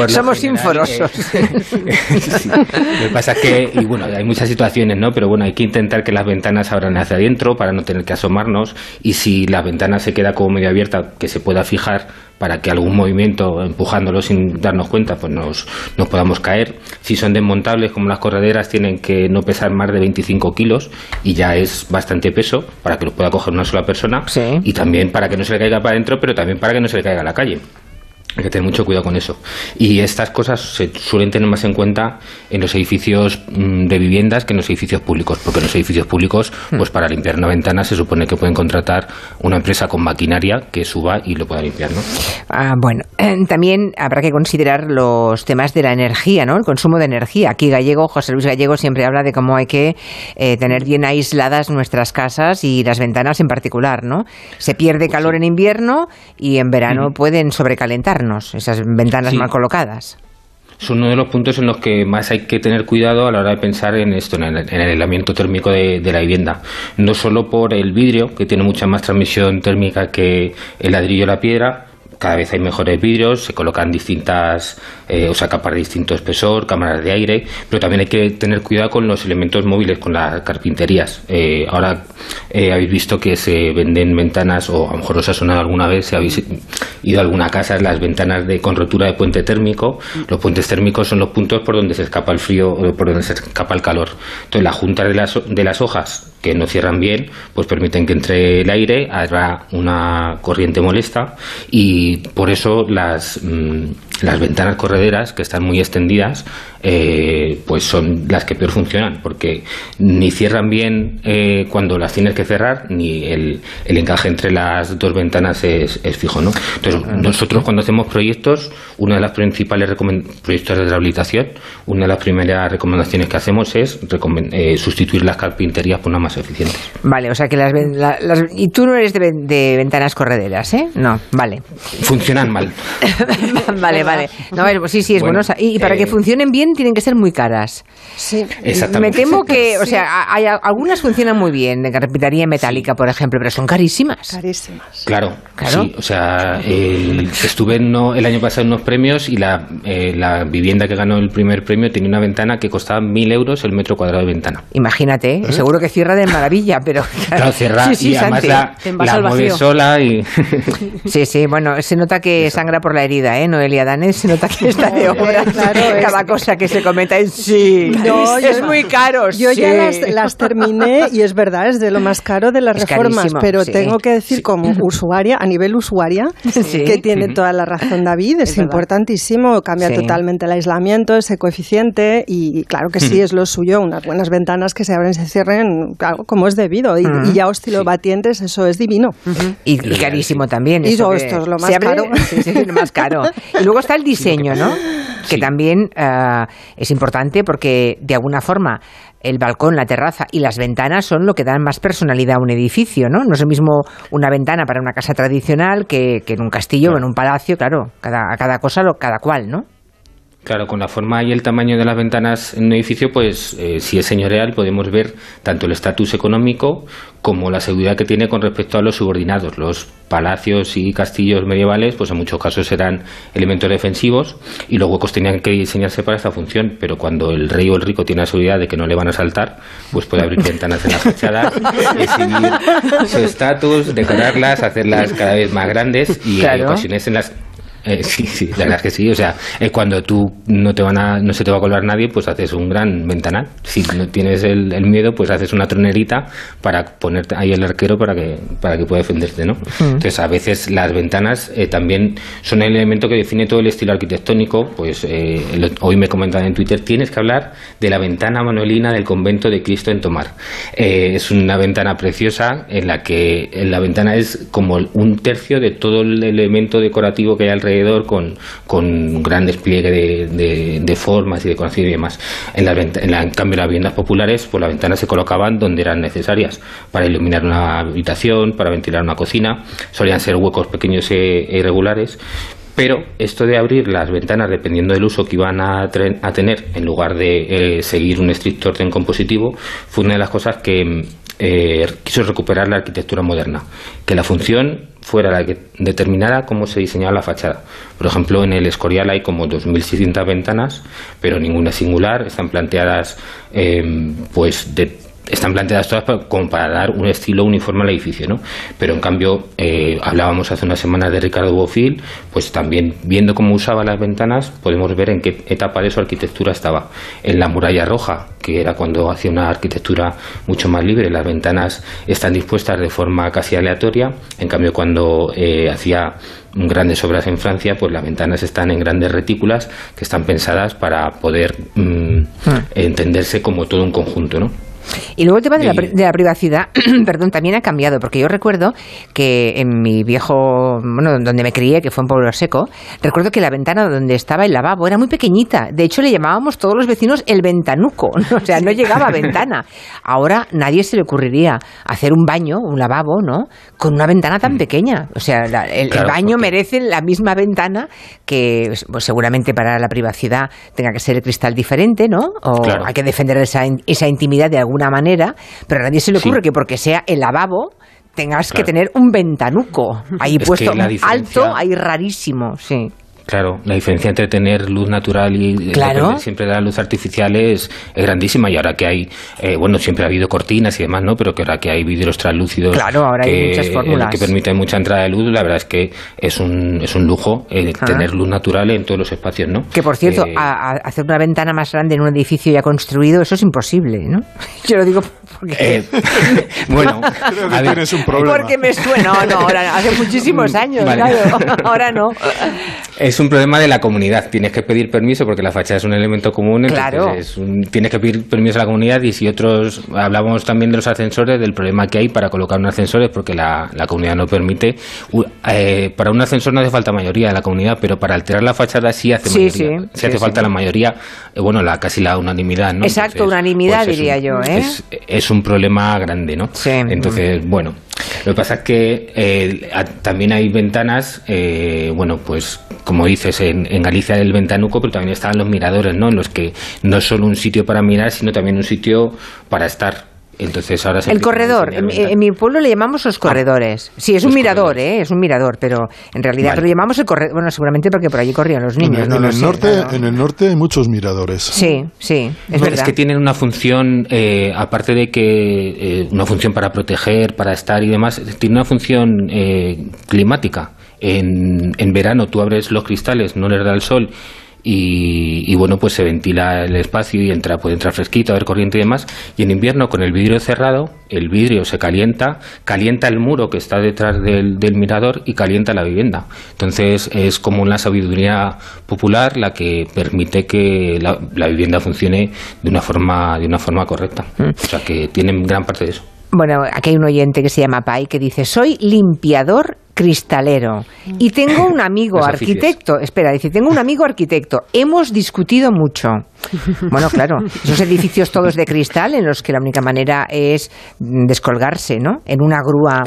Somos inforosos. [LAUGHS] Lo que pasa es que, y bueno, hay muchas situaciones, ¿no? Pero bueno, hay que intentar que las ventanas abran hacia adentro para no tener que asomarnos. Y si la ventana se queda como medio abierta, que se pueda fijar para que algún movimiento empujándolo sin darnos cuenta pues nos, nos podamos caer. Si son desmontables como las correderas tienen que no pesar más de 25 kilos y ya es bastante peso para que lo pueda coger una sola persona y también para que no se le caiga para adentro pero también para que no se le caiga a la calle. Hay que tener mucho cuidado con eso. Y estas cosas se suelen tener más en cuenta en los edificios mm, de viviendas que en los edificios públicos, porque en los edificios públicos, hmm. pues para limpiar una ventana se supone que pueden contratar una empresa con maquinaria que suba y lo pueda limpiar, ¿no? Ah, bueno, eh, también habrá que considerar los temas de la energía, ¿no? El consumo de energía. Aquí Gallego, José Luis Gallego siempre habla de cómo hay que eh, tener bien aisladas nuestras casas y las ventanas en particular, ¿no? Se pierde calor en invierno y en verano pueden sobrecalentar esas ventanas mal colocadas. Son uno de los puntos en los que más hay que tener cuidado a la hora de pensar en esto, en el, aislamiento térmico de, la vivienda. No solo por el vidrio, que tiene mucha más transmisión térmica que el ladrillo o la piedra, cada vez hay mejores vidrios, se colocan distintas, eh, o sea, capas de distinto espesor, cámaras de aire, pero también hay que tener cuidado con los elementos móviles, con las carpinterías. Eh, ahora eh, habéis visto que se venden ventanas, o a lo mejor os ha sonado alguna vez, si habéis ido a alguna casa, las ventanas de, con rotura de puente térmico. Los puentes térmicos son los puntos por donde se escapa el frío por donde se escapa el calor. Entonces, la junta de las, de las hojas que no cierran bien, pues permiten que entre el aire, haga una corriente molesta y por eso las, mm, las ventanas correderas que están muy extendidas eh, pues son las que peor funcionan, porque ni cierran bien eh, cuando las tienes que cerrar, ni el, el encaje entre las dos ventanas es, fijo. ¿no? Entonces, nosotros cuando hacemos proyectos, una de las principales proyectos de rehabilitación, una de las primeras recomendaciones que hacemos es eh, sustituir las carpinterías por una más eficiente Vale, o sea que las, y tú no eres de, de, ventanas correderas, ¿eh? No, vale. Funcionan mal. [LAUGHS] vale, vale. No, sí, sí, es bueno. Y, y para que funcionen bien tienen que ser muy caras. Sí, exactamente. Me temo que, o sea, hay, algunas funcionan muy bien, de carpintería metálica, por ejemplo, pero son carísimas. Carísimas. Claro, ¿Claro? Sí, o sea, estuve el año pasado en unos premios y la, eh, la vivienda que ganó el primer premio tenía una ventana que costaba mil euros el metro cuadrado de ventana. Imagínate, ¿Eh? seguro que cierra de maravilla, pero... [LAUGHS] Claro, cierra y además la, mueve sola y... sí, sí, bueno, se nota que sangra por la herida, ¿eh? Noelia Se nota que está de obra. Claro, cada cosa que se comenta en sí. No, es muy caro. Yo ya las, terminé y es verdad, es de lo más caro de las reformas, pero tengo que decir como usuaria, a nivel usuaria, que tiene toda la razón David, es, importantísimo, cambia totalmente el aislamiento, ese coeficiente y claro que sí, es lo suyo, unas buenas ventanas que se abren y se cierren como es debido y, ya oscilobatientes, eso es divino. y, carísimo también. Y esto es lo más caro. lo más caro. Y luego está el diseño, ¿no? Que también uh, es importante porque de alguna forma el balcón, la terraza y las ventanas son lo que dan más personalidad a un edificio, ¿no? No es lo mismo una ventana para una casa tradicional que, en un castillo o en un palacio, claro, cada, cada cosa, lo, cada cual, ¿no? Claro, con la forma y el tamaño de las ventanas en un edificio, pues eh, si es señorial podemos ver tanto el estatus económico como la seguridad que tiene con respecto a los subordinados. Los palacios y castillos medievales, pues en muchos casos eran elementos defensivos y los huecos tenían que diseñarse para esta función, pero cuando el rey o el rico tiene la seguridad de que no le van a saltar, pues puede abrir ventanas en la fachada, [LAUGHS] exhibir su estatus, decorarlas, hacerlas cada vez más grandes y en ocasiones en las eh, [LAUGHS] sí, sí, la verdad es que sí. O sea, eh, cuando tú no te van a, no se te va a colar nadie, pues haces un gran ventanal. Si no tienes el, miedo, pues haces una tronerita para ponerte ahí el arquero para que, para que pueda defenderte, ¿no? Entonces, a veces las ventanas eh, también son el elemento que define todo el estilo arquitectónico. Pues hoy me comentaban en Twitter, tienes que hablar de la ventana manuelina del convento de Cristo en Tomar. es una ventana preciosa en la que la ventana es como un tercio de todo el elemento decorativo que hay alrededor con, con un gran despliegue de, de, formas y decoración y demás. En, la, en, la, en cambio, las viviendas populares, pues las ventanas se colocaban donde eran necesarias, para iluminar una habitación, para ventilar una cocina, solían ser huecos pequeños e, irregulares, pero esto de abrir las ventanas dependiendo del uso que iban a, tener en lugar de eh, seguir un estricto orden compositivo fue una de las cosas que eh, quiso recuperar la arquitectura moderna, que la función fuera la que determinara cómo se diseñaba la fachada. Por ejemplo, en el Escorial hay como 2.600 ventanas, pero ninguna singular, están planteadas em, pues de están planteadas todas como para dar un estilo uniforme al edificio, ¿no? Pero en cambio, eh, hablábamos hace unas semanas de Ricardo Bofil, pues también viendo cómo usaba las ventanas, podemos ver en qué etapa de su arquitectura estaba. En la muralla roja, que era cuando hacía una arquitectura mucho más libre, las ventanas están dispuestas de forma casi aleatoria, en cambio cuando eh, hacía grandes obras en Francia, pues las ventanas están en grandes retículas que están pensadas para poder mm, ah. entenderse como todo un conjunto, ¿no? Y luego el tema de, la, privacidad, [CLEARS THROAT] perdón, también ha cambiado, porque yo recuerdo que en mi viejo, bueno, donde me crié, que fue en Pueblo Seco, recuerdo que la ventana donde estaba el lavabo era muy pequeñita. De hecho, le llamábamos todos los vecinos el ventanuco, o sea, no llegaba a [LAUGHS] ventana. Ahora nadie se le ocurriría hacer un baño, un lavabo, ¿no? Con una ventana tan mm. pequeña. O sea, el, baño merece la misma ventana que, pues, seguramente para la privacidad tenga que ser el cristal diferente, ¿no? O hay que defender esa, esa intimidad de algún alguna manera, pero a nadie se le ocurre que porque sea el lavabo tengas que tener un ventanuco ahí puesto alto, ahí rarísimo, sí. Claro, la diferencia entre tener luz natural y siempre la luz artificial es, grandísima y ahora que hay, eh, bueno, siempre ha habido cortinas y demás, ¿no? Pero que ahora que hay vidrios translúcidos claro, ahora que, hay muchas fórmulas. que permiten mucha entrada de luz, la verdad es que es un, es un lujo eh, ah. tener luz natural en todos los espacios, ¿no? Que por cierto, eh, hacer una ventana más grande en un edificio ya construido, eso es imposible, ¿no? [LAUGHS] Yo lo digo porque... [LAUGHS] bueno, [LAUGHS] Creo que tienes un problema. Porque me suena, no, no, ahora, hace muchísimos años, claro, [LAUGHS] ahora no. Es un problema de la comunidad. Tienes que pedir permiso porque la fachada es un elemento común. Claro. tienes que pedir permiso a la comunidad y si otros. Hablábamos también de los ascensores, del problema que hay para colocar un ascensor porque la, comunidad no permite. Eh, para un ascensor no hace falta mayoría de la comunidad, pero para alterar la fachada sí hace mayoría. Sí, hace falta la mayoría, eh, bueno, la casi la unanimidad, ¿no? Exacto, unanimidad pues diría yo, ¿eh? Es, un problema grande, ¿no? Sí. Entonces, bueno. Lo que pasa es que eh, también hay ventanas, eh, bueno, pues como dices, en, en, Galicia del Ventanuco, pero también están los miradores, ¿no? En los que no es solo un sitio para mirar, sino también un sitio para estar. Entonces ahora el corredor, en, mi pueblo le llamamos los ah, corredores. sí, es un mirador, ¿eh? es un mirador, pero en realidad lo llamamos el corredor. Bueno, seguramente porque por allí corrían los niños. En, el, norte, en el norte hay muchos miradores. Sí, sí, es verdad. Es que tienen una función, eh, aparte de que eh, una función para proteger, para estar y demás, tiene una función eh, climática. En, en verano tú abres los cristales, no les da el sol y, bueno, pues se ventila el espacio y entra, puede entrar fresquito, haber corriente y demás. Y en invierno, con el vidrio cerrado, el vidrio se calienta, calienta el muro que está detrás del, mirador y calienta la vivienda. Entonces es como una sabiduría popular la que permite que la, la vivienda funcione de una forma, de una forma correcta. Mm. O sea que tienen gran parte de eso. Bueno, aquí hay un oyente que se llama Pai que dice, soy limpiador cristalero. Y tengo un amigo [LAUGHS] arquitecto, espera, dice, tengo un amigo arquitecto, hemos discutido mucho. [LAUGHS] Bueno, claro, esos edificios todos de cristal en los que la única manera es descolgarse, ¿no? En una grúa,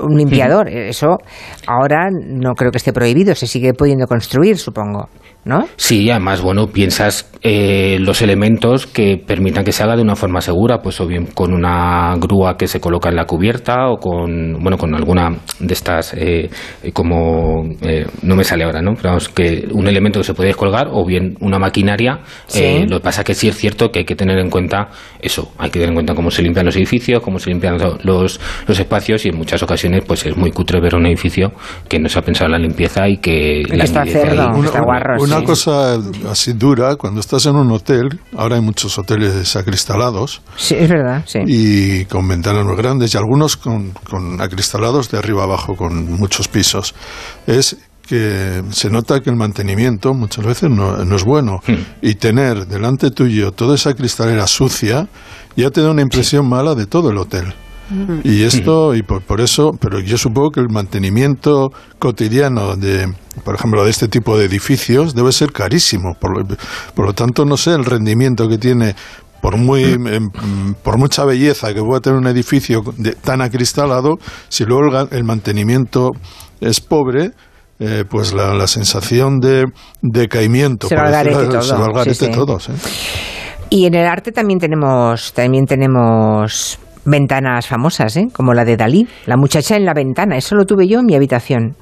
un limpiador. Eso ahora no creo que esté prohibido, se sigue pudiendo construir, supongo. ¿no? Sí, además, bueno, piensas eh, los elementos que permitan que se haga de una forma segura, pues o bien con una grúa que se coloca en la cubierta o con, bueno, con alguna de estas, eh, como, eh, no me sale ahora, ¿no? Pero vamos, que un elemento que se puede descolgar o bien una maquinaria. lo que pasa es que sí es cierto que hay que tener en cuenta eso, hay que tener en cuenta cómo se limpian los edificios, cómo se limpian los, los espacios y en muchas ocasiones pues es muy cutre ver un edificio que no se ha pensado en la limpieza y que... la está cerdo, está guarro, una cosa así dura, cuando estás en un hotel, ahora hay muchos hoteles acristalados. Sí, es verdad, sí. Y con ventanas muy grandes y algunos con, con acristalados de arriba abajo, con muchos pisos. Es que se nota que el mantenimiento muchas veces no, no es bueno. Hmm. Y tener delante tuyo toda esa cristalera sucia ya te da una impresión mala de todo el hotel. Y esto, y por, por, eso, pero yo supongo que el mantenimiento cotidiano de, por ejemplo, de este tipo de edificios debe ser carísimo. Por, por lo tanto, no sé el rendimiento que tiene por muy em, por mucha belleza que pueda tener un edificio tan acristalado, si luego el, mantenimiento es pobre, eh, pues la, la, sensación de decaimiento se va al [LAUGHS] todos. ¿eh? Y en el arte también tenemos también tenemos ventanas famosas, ¿eh? como la de Dalí, La muchacha en la ventana. Eso lo tuve yo en mi habitación.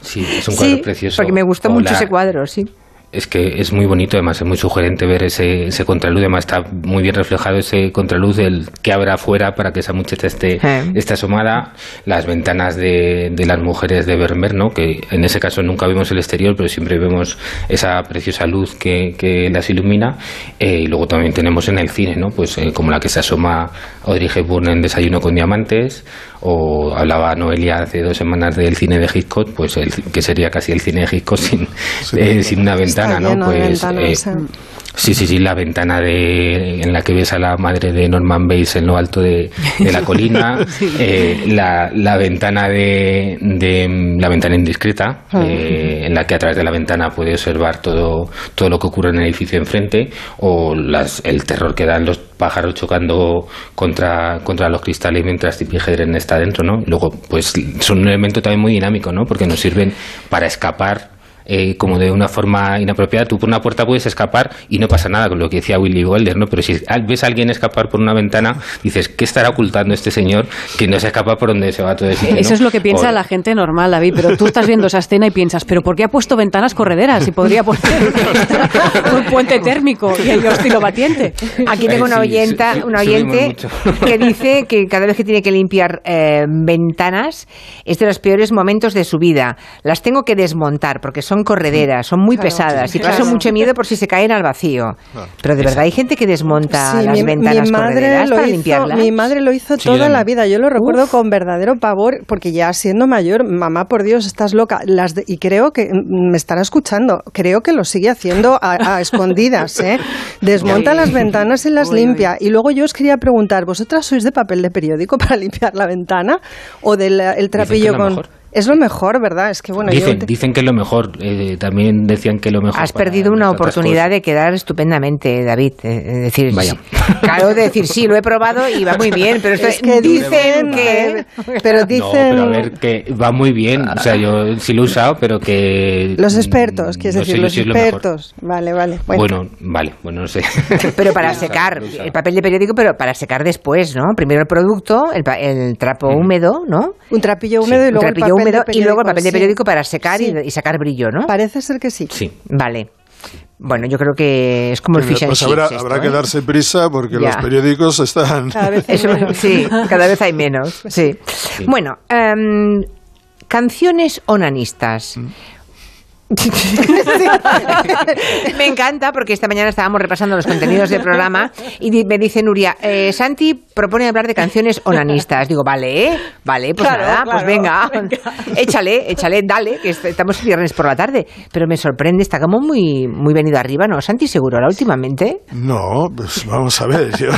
Sí, es un [LAUGHS] cuadro precioso. Porque me gustó mucho ese cuadro, sí. Es que es muy bonito, además es muy sugerente ver ese, ese contraluz, además está muy bien reflejado ese contraluz del que habrá afuera para que esa muchacha esté, esté asomada, las ventanas de, de las mujeres de Vermeer, ¿no? que en ese caso nunca vemos el exterior, pero siempre vemos esa preciosa luz que, que las ilumina, eh, y luego también tenemos en el cine, ¿no? pues eh, como la que se asoma Audrey Hepburn en Desayuno con Diamantes, o hablaba Noelia hace dos semanas del cine de Hitchcock, pues el, que sería casi el cine de Hitchcock sin, eh, sin una ventana, ¿no? Pues eh, Sí, sí, sí, la ventana de, en la que ves a la madre de Norman Bates en lo alto de, la [LAUGHS] colina, eh, la, la, ventana de, de, la ventana indiscreta, ah. eh, en la que a través de la ventana puede observar todo, todo lo que ocurre en el edificio enfrente, o las, el terror que dan los pájaros chocando contra, contra los cristales mientras Tippi Hedren está dentro, ¿no? Luego, pues son un elemento también muy dinámico, ¿no? Porque nos sirven para escapar eh, como de una forma inapropiada. Tú por una puerta puedes escapar y no pasa nada con lo que decía Willy Wilder, ¿no? Pero si ves a alguien escapar por una ventana, dices, ¿qué estará ocultando este señor que no se escapa por donde se va todo ese Eso es lo que piensa la gente normal, David, pero tú estás viendo esa escena y piensas, ¿pero por qué ha puesto ventanas correderas? Y podría poner [LAUGHS] un puente térmico y el estilo batiente. Aquí tengo una oyenta, un oyente que dice que cada vez que tiene que limpiar eh, ventanas es de los peores momentos de su vida. Las tengo que desmontar porque son son correderas, son muy pesadas y paso mucho miedo por si se caen al vacío. Pero de verdad hay gente que desmonta las ventanas correderas para limpiarlas. Mi madre lo hizo toda la vida, yo lo recuerdo con verdadero pavor porque ya siendo mayor, mamá por Dios, estás loca. Las y creo que me estará escuchando, creo que lo sigue haciendo a, [LAUGHS] escondidas, ¿eh? Desmonta las ventanas y las limpia. Y luego yo os quería preguntar, ¿vosotras sois de papel de periódico para [LAUGHS] limpiar la ventana o del trapillo con... Es lo mejor, ¿verdad? Es que bueno. Dicen, dicen que lo mejor. Eh, también decían que lo mejor. Has perdido una oportunidad de quedar estupendamente, David. Eh, es decir, Vaya. [LAUGHS] claro, de decir sí, lo he probado y va muy bien, pero [LAUGHS] es que dicen [LAUGHS] que. Pero dicen. No, pero a ver que va muy bien. O sea, yo sí lo he usado, pero que. Los expertos, quieres decir, los expertos. Vale, vale. Bueno. vale, bueno, no sé. Pero para secar, el papel de periódico, pero para secar después, ¿no? Primero el producto, el, trapo mm. húmedo, ¿no? Un trapillo húmedo y luego el papel y luego el papel de periódico para secar y, sacar brillo, ¿no? Parece ser que sí. Sí. Vale. Bueno, yo creo que es como el fish and pues habrá, habrá que ¿eh? darse prisa porque los periódicos están... Cada vez hay [LAUGHS] menos. Sí, cada vez hay menos. Sí. Bueno, um, canciones onanistas. Mm. [LAUGHS] me encanta porque esta mañana estábamos repasando los contenidos del programa y me dice Nuria, eh, Santi propone hablar de canciones onanistas. Digo, vale, vale, pues nada, pues [LAUGHS] venga, échale, échale, dale, que estamos viernes por la tarde. Pero me sorprende, está como muy, muy venido arriba, ¿no? Santi, seguro, ahora últimamente. No, pues vamos a ver, yo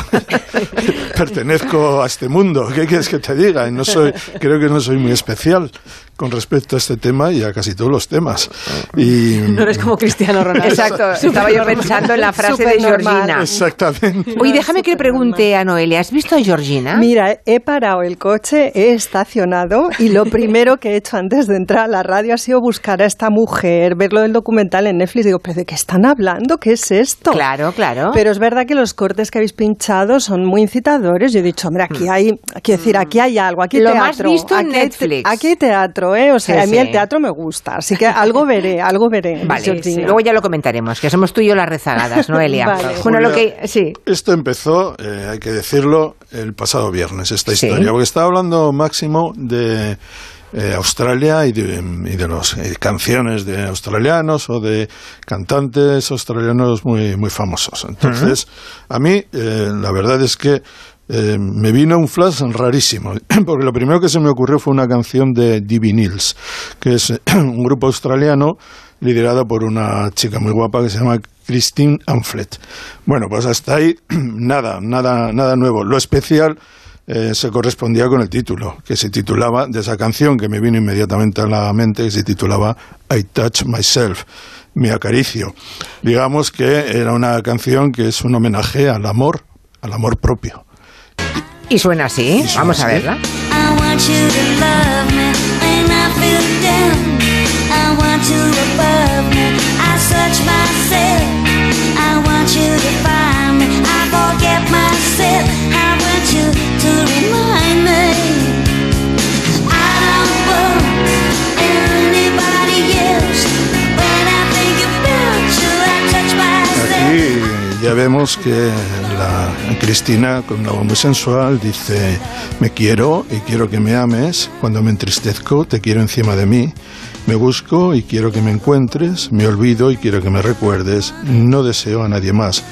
[LAUGHS] pertenezco a este mundo, ¿qué quieres que te diga? No soy, creo que no soy muy especial con respecto a este tema y a casi todos los temas. Y, no eres como Cristiano [LAUGHS] Ronaldo. Exacto, estaba yo pensando en la frase de Georgina. Exactamente. Oye, déjame que le pregunte a Noelia, ¿has visto a Georgina? Mira, he parado el coche, he estacionado y lo [LAUGHS] primero que he hecho antes de entrar a la radio ha sido buscar a esta mujer, verlo del documental en Netflix. Digo, ¿pero de qué están hablando? ¿Qué es esto? Claro, claro. Pero es verdad que los cortes que habéis pinchado son muy incitadores. Yo he dicho, hombre, aquí mm. hay, quiero decir, aquí hay algo, aquí hay lo teatro. más visto en Netflix. aquí hay teatro, ¿eh? O sea, a mí el teatro me gusta, así que algo veré, [LAUGHS] algo veré. Vale, luego ya lo comentaremos, que somos tú y yo las rezagadas, Noelia. vale. Bueno, lo que, sí. Esto empezó, eh, hay que decirlo, el pasado viernes, esta historia, porque estaba hablando Máximo de... Eh, Australia y de, y de las eh, canciones de australianos o de cantantes australianos muy, muy famosos. Entonces, a mí, la verdad es que eh, me vino un flash rarísimo, [CLEARS THROAT] porque lo primero que se me ocurrió fue una canción de Divi Nils, que es [CLEARS THROAT] un grupo australiano liderado por una chica muy guapa que se llama Christine Amflet. Bueno, pues hasta ahí [CLEARS THROAT] nada, nada, nada nuevo. Lo especial eh, se correspondía con el título, que se titulaba, de esa canción que me vino inmediatamente a la mente, que se titulaba I Touch Myself, me acaricio. Digamos que era una canción que es un homenaje al amor, al amor propio. Y suena así. Vamos a verla. I want you to love me vemos que la Cristina, con una voz muy sensual, dice, me quiero y quiero que me ames, cuando me entristezco te quiero encima de mí, me busco y quiero que me encuentres, me olvido y quiero que me recuerdes, no deseo a nadie más,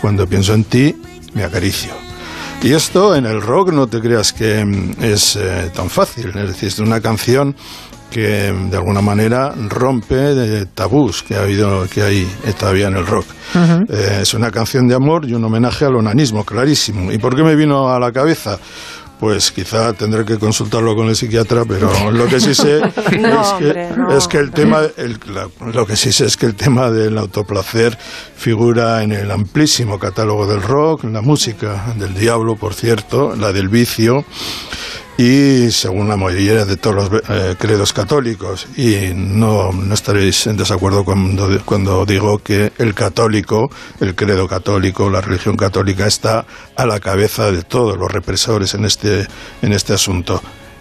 cuando pienso en ti me acaricio. Y esto en el rock no te creas que mm, es eh, tan fácil, es decir, es una canción que de alguna manera rompe de tabús que ha habido que hay todavía en el rock. Eh, es una canción de amor y un homenaje al onanismo, clarísimo. ¿Y por qué me vino a la cabeza? pues quizá tendré que consultarlo con el psiquiatra, pero [LAUGHS] lo que sí sé es, que, el tema, lo que sí sé es que el tema del autoplacer figura en el amplísimo catálogo del rock, la música del diablo, por cierto, la del vicio y según la mayoría de todos los eh, credos católicos. Y no, no, estaréis en desacuerdo cuando, cuando digo que el católico, el credo católico, la religión católica está a la cabeza de todos los represores en este, en este asunto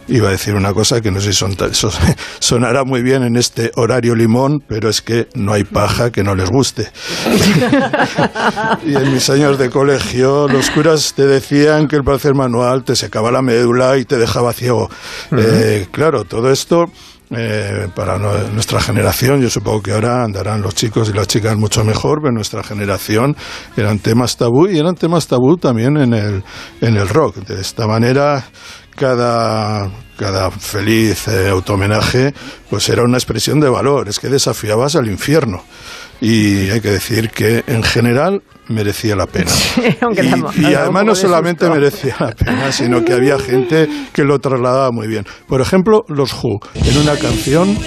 iba a decir una cosa que no sé si [LAUGHS] son, sonará muy bien en este horario limón, pero es que no hay paja que no les guste. [LAUGHS] y en mis años de colegio los curas te decían que el placer manual te secaba la médula y te dejaba ciego. Eh, claro, todo esto... Eh, para nuestra generación, yo supongo que ahora andarán los chicos y las chicas mucho mejor, pero nuestra generación eran temas tabú y eran temas tabú también en el, en el rock. De esta manera, cada, cada feliz eh, automenaje pues era una expresión de valor, es que desafiabas al infierno. Y hay que decir que en general merecía la pena. [LAUGHS] y, además no solamente merecía la pena, sino que había gente que lo trasladaba muy bien. Por ejemplo, los Who, en una canción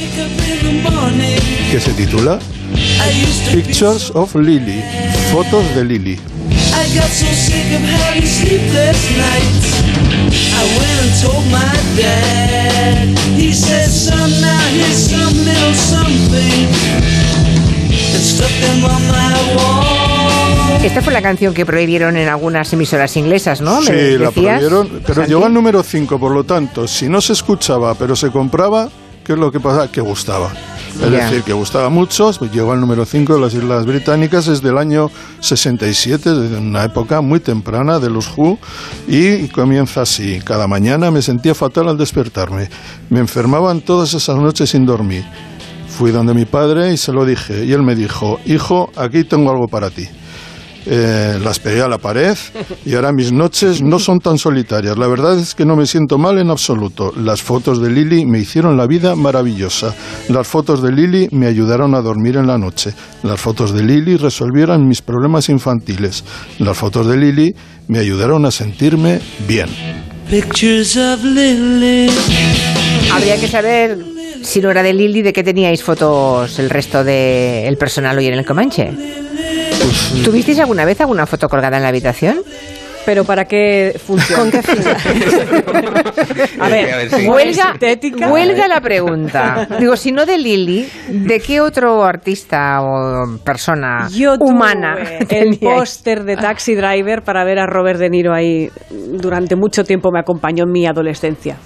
que se titula Pictures of Lily, fotos de Lily. Esta fue la canción que prohibieron en algunas emisoras inglesas, ¿no? Sí, la prohibieron, pero llegó al número 5, por lo tanto, si no se escuchaba, pero se compraba, ¿qué es lo que pasa? Que gustaba. Es decir, que gustaba mucho, llegó al número 5 de las Islas Británicas, es del año 67, de una época muy temprana de los Who, y comienza así. Cada mañana me sentía fatal al despertarme. Me enfermaban todas esas noches sin dormir. Fui donde mi padre y se lo dije, y él me dijo, hijo, aquí tengo algo para ti. Eh, las pegué a la pared y ahora mis noches no son tan solitarias. La verdad es que no me siento mal en absoluto. Las fotos de Lili me hicieron la vida maravillosa. Las fotos de Lili me ayudaron a dormir en la noche. Las fotos de Lili resolvieron mis problemas infantiles. Las fotos de Lili me ayudaron a sentirme bien. Habría que saber si no era de Lili, de qué teníais fotos el resto del personal hoy en el Comanche. ¿Tuvisteis alguna vez alguna foto colgada en la habitación? pero ¿para qué funciona? ¿Con qué [LAUGHS] fin? a ver, huelga, la pregunta. [LAUGHS] Digo, si no de Lili, ¿de qué otro artista o persona humana? el póster de Taxi Driver para ver a Robert De Niro ahí durante mucho tiempo me acompañó en mi adolescencia.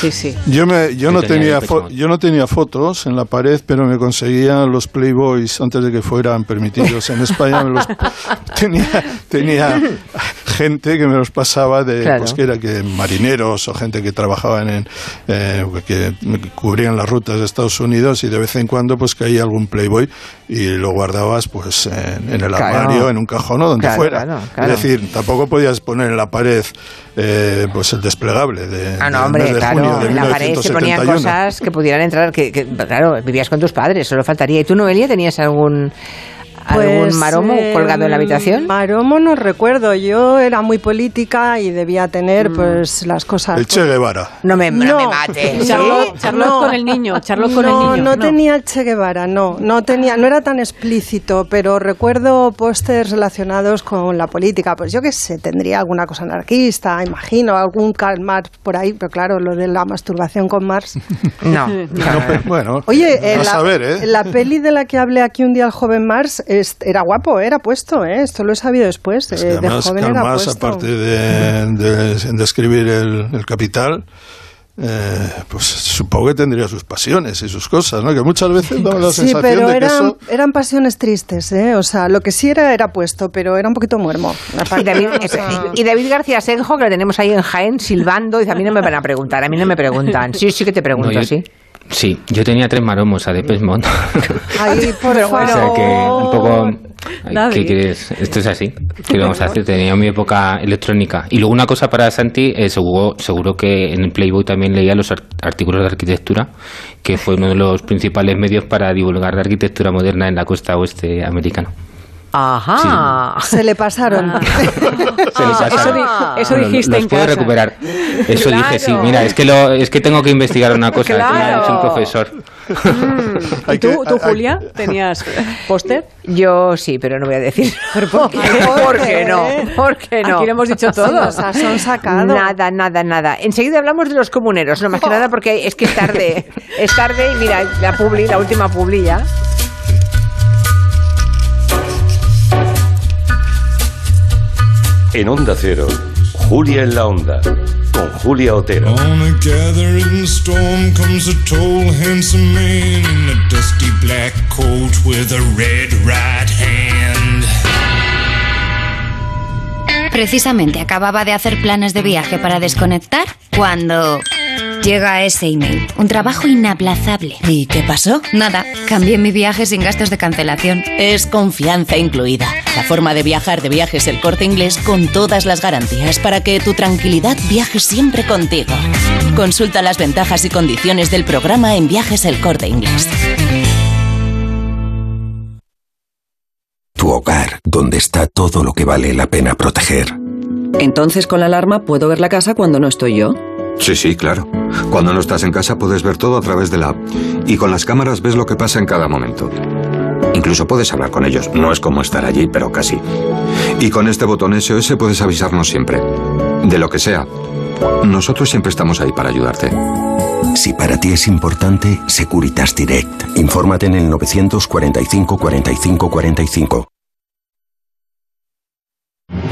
Sí, sí. Yo, me, yo, no tenía yo no tenía fotos en la pared, pero me conseguían los Playboys antes de que fueran permitidos en España. [LAUGHS] tenía, tenía gente que me los pasaba de pues, que era que marineros o gente que trabajaban en eh, que cubrían las rutas de Estados Unidos y de vez en cuando pues caía algún Playboy y lo guardabas pues en, el armario, en un cajón o donde fuera. Es decir, tampoco podías poner en la pared eh, pues el desplegable de, ah, no, hombre, claro, en la pared se ponían cosas que pudieran entrar, que, que, claro, vivías con tus padres, solo faltaría. ¿Y tú, Noelia, tenías algún ¿Algún pues, maromo colgado en la habitación? Maromo no recuerdo. Yo era muy política y debía tener mm. pues las cosas. El Che Guevara. No me, no. me mate. [LAUGHS] Charlotte, con el niño. Charlotte con el niño. No, tenía el Che Guevara, no. No, tenía, no era tan explícito, pero recuerdo pósters relacionados con la política. Pues yo qué sé, tendría alguna cosa anarquista, imagino, algún Karl Marx por ahí, pero claro, lo de la masturbación con Marx. [LAUGHS] no. [LAUGHS] bueno, Oye, la, ¿eh? la peli de la que hablé aquí un día el joven Marx era guapo, era puesto, ¿eh? esto lo he sabido después. Eh, de además, joven aparte de, escribir el, Capital, eh, pues supongo que tendría sus pasiones y sus cosas, ¿no? Que muchas veces damos la sensación pero de que eran, eran pasiones tristes, ¿eh? O sea, lo que sí era era puesto, pero era un poquito muermo. Y David, y David, García Senjo, que lo tenemos ahí en Jaén, silbando, y a mí no me van a preguntar, a mí no me preguntan. Sí, sí que te pregunto, sí. Sí, yo tenía tres maromos a Depes Mode. Ay, [LAUGHS] por favor. O sea que un poco... ¿Qué quieres? Esto es así. ¿Qué vamos a hacer? Tenía mi época electrónica. Y luego una cosa para Santi, eh, seguro, seguro que en el Playboy también leía los artículos de arquitectura, que fue uno de los principales medios para divulgar la arquitectura moderna en la costa oeste americana. Ajá. Se le pasaron. [LAUGHS] Se le pasaron. Eso, dijiste en casa. recuperar. Eso dije, sí. Mira, es que, lo, es que tengo que investigar una cosa. Claro. Que me ha dicho un profesor. Mm. ¿Y tú, tú, Julia, tenías póster? Yo sí, pero no voy a decir. [LAUGHS] por qué? ¿Por qué no? ¿Por qué no? Aquí lo hemos dicho todos. son sacados. Nada, nada, nada. Enseguida hablamos de los comuneros. No más que nada porque es que es tarde. Es tarde y mira, la publi, la última publi ya. En Onda Cero, Julia en la Onda, con Julia Otero. On a gathering storm comes a tall, handsome man in a dusty black coat with a red right hand. Precisamente acababa de hacer planes de viaje para desconectar cuando Llega ese email. Un trabajo inaplazable. ¿Y qué pasó? Nada. Cambié mi viaje sin gastos de cancelación. Es confianza incluida. La forma de viajar de viajes el corte inglés con todas las garantías para que tu tranquilidad viaje siempre contigo. Consulta las ventajas y condiciones del programa en viajes el corte inglés. Tu hogar, donde está todo lo que vale la pena proteger. Entonces con la alarma puedo ver la casa cuando no estoy yo. Sí, sí, claro. Cuando no estás en casa puedes ver todo a través de la app. Y con las cámaras ves lo que pasa en cada momento. Incluso puedes hablar con ellos. No es como estar allí, pero casi. Y con este botón SOS puedes avisarnos siempre. De lo que sea. Nosotros siempre estamos ahí para ayudarte. Si para ti es importante, Securitas Direct. Infórmate en el 945 45 45.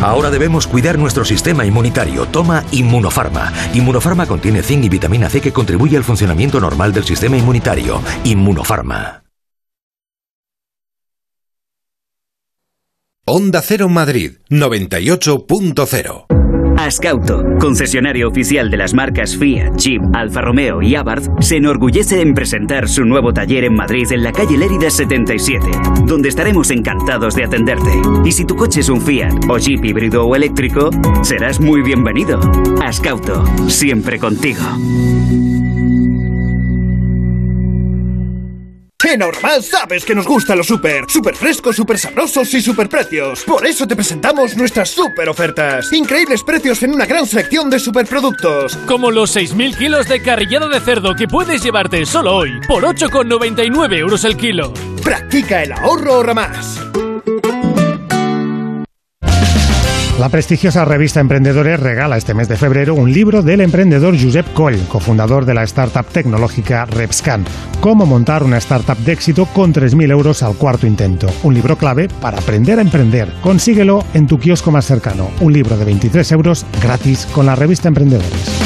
Ahora debemos cuidar nuestro sistema inmunitario. Toma Inmunofarma. Inmunofarma contiene zinc y vitamina C que contribuye al funcionamiento normal del sistema inmunitario. Inmunofarma. Onda Cero Madrid 98.0 Ascauto, concesionario oficial de las marcas Fiat, Jeep, Alfa Romeo y Abarth, se enorgullece en presentar su nuevo taller en Madrid en la calle Lérida 77, donde estaremos encantados de atenderte. Y si tu coche es un Fiat o Jeep híbrido o eléctrico, serás muy bienvenido. Ascauto, siempre contigo. En Normal sabes que nos gusta lo súper, súper frescos, súper sabrosos y súper precios. Por eso te presentamos nuestras súper ofertas. Increíbles precios en una gran selección de superproductos. Como los 6.000 kilos de carrillado de cerdo que puedes llevarte solo hoy por 8,99 euros el kilo. Practica el ahorro ahorra La prestigiosa revista Emprendedores regala este mes de febrero un libro del emprendedor Josep Coll, cofundador de la startup tecnológica Repscan. Cómo montar una startup de éxito con 3.000 euros al cuarto intento. Un libro clave para aprender a emprender. Consíguelo en tu kiosco más cercano. Un libro de 23 euros gratis con la revista Emprendedores.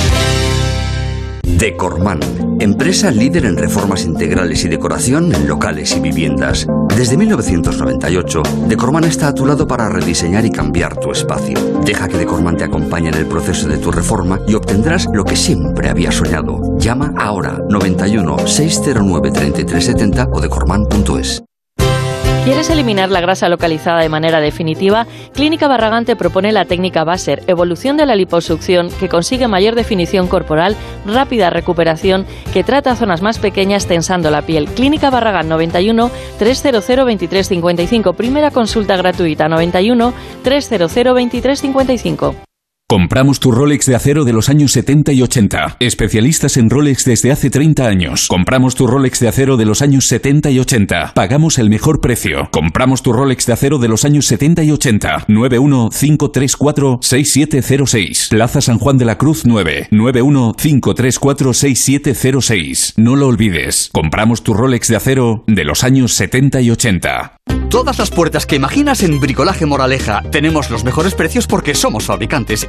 Decorman, empresa líder en reformas integrales y decoración en locales y viviendas. Desde 1998, Decorman está a tu lado para rediseñar y cambiar tu espacio. Deja que Decorman te acompañe en el proceso de tu reforma y obtendrás lo que siempre habías soñado. Llama ahora 91 609 3370 o decorman.es. ¿Quieres eliminar la grasa localizada de manera definitiva? Clínica Barragán te propone la técnica Baser, evolución de la liposucción que consigue mayor definición corporal, rápida recuperación, que trata zonas más pequeñas tensando la piel. Clínica Barragán 91 300 2355. Primera consulta gratuita 91 300 2355. Compramos tu Rolex de acero de los años 70 y 80. Especialistas en Rolex desde hace 30 años. Compramos tu Rolex de acero de los años 70 y 80. Pagamos el mejor precio. Compramos tu Rolex de acero de los años 70 y 80. 915346706. Plaza San Juan de la Cruz 9. 915346706. No lo olvides. Compramos tu Rolex de acero de los años 70 y 80. Todas las puertas que imaginas en Bricolaje Moraleja. Tenemos los mejores precios porque somos fabricantes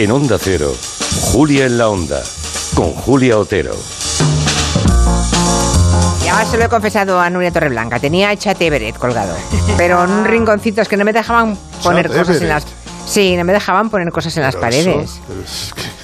En Onda Cero, Julia en la Onda, con Julia Otero. Ya se lo he confesado a Nuria Torreblanca, tenía Chat Everett colgado, pero en un [LAUGHS] rinconcito es que no me dejaban poner cosas en las Sí, no me dejaban poner cosas en las paredes. [LAUGHS]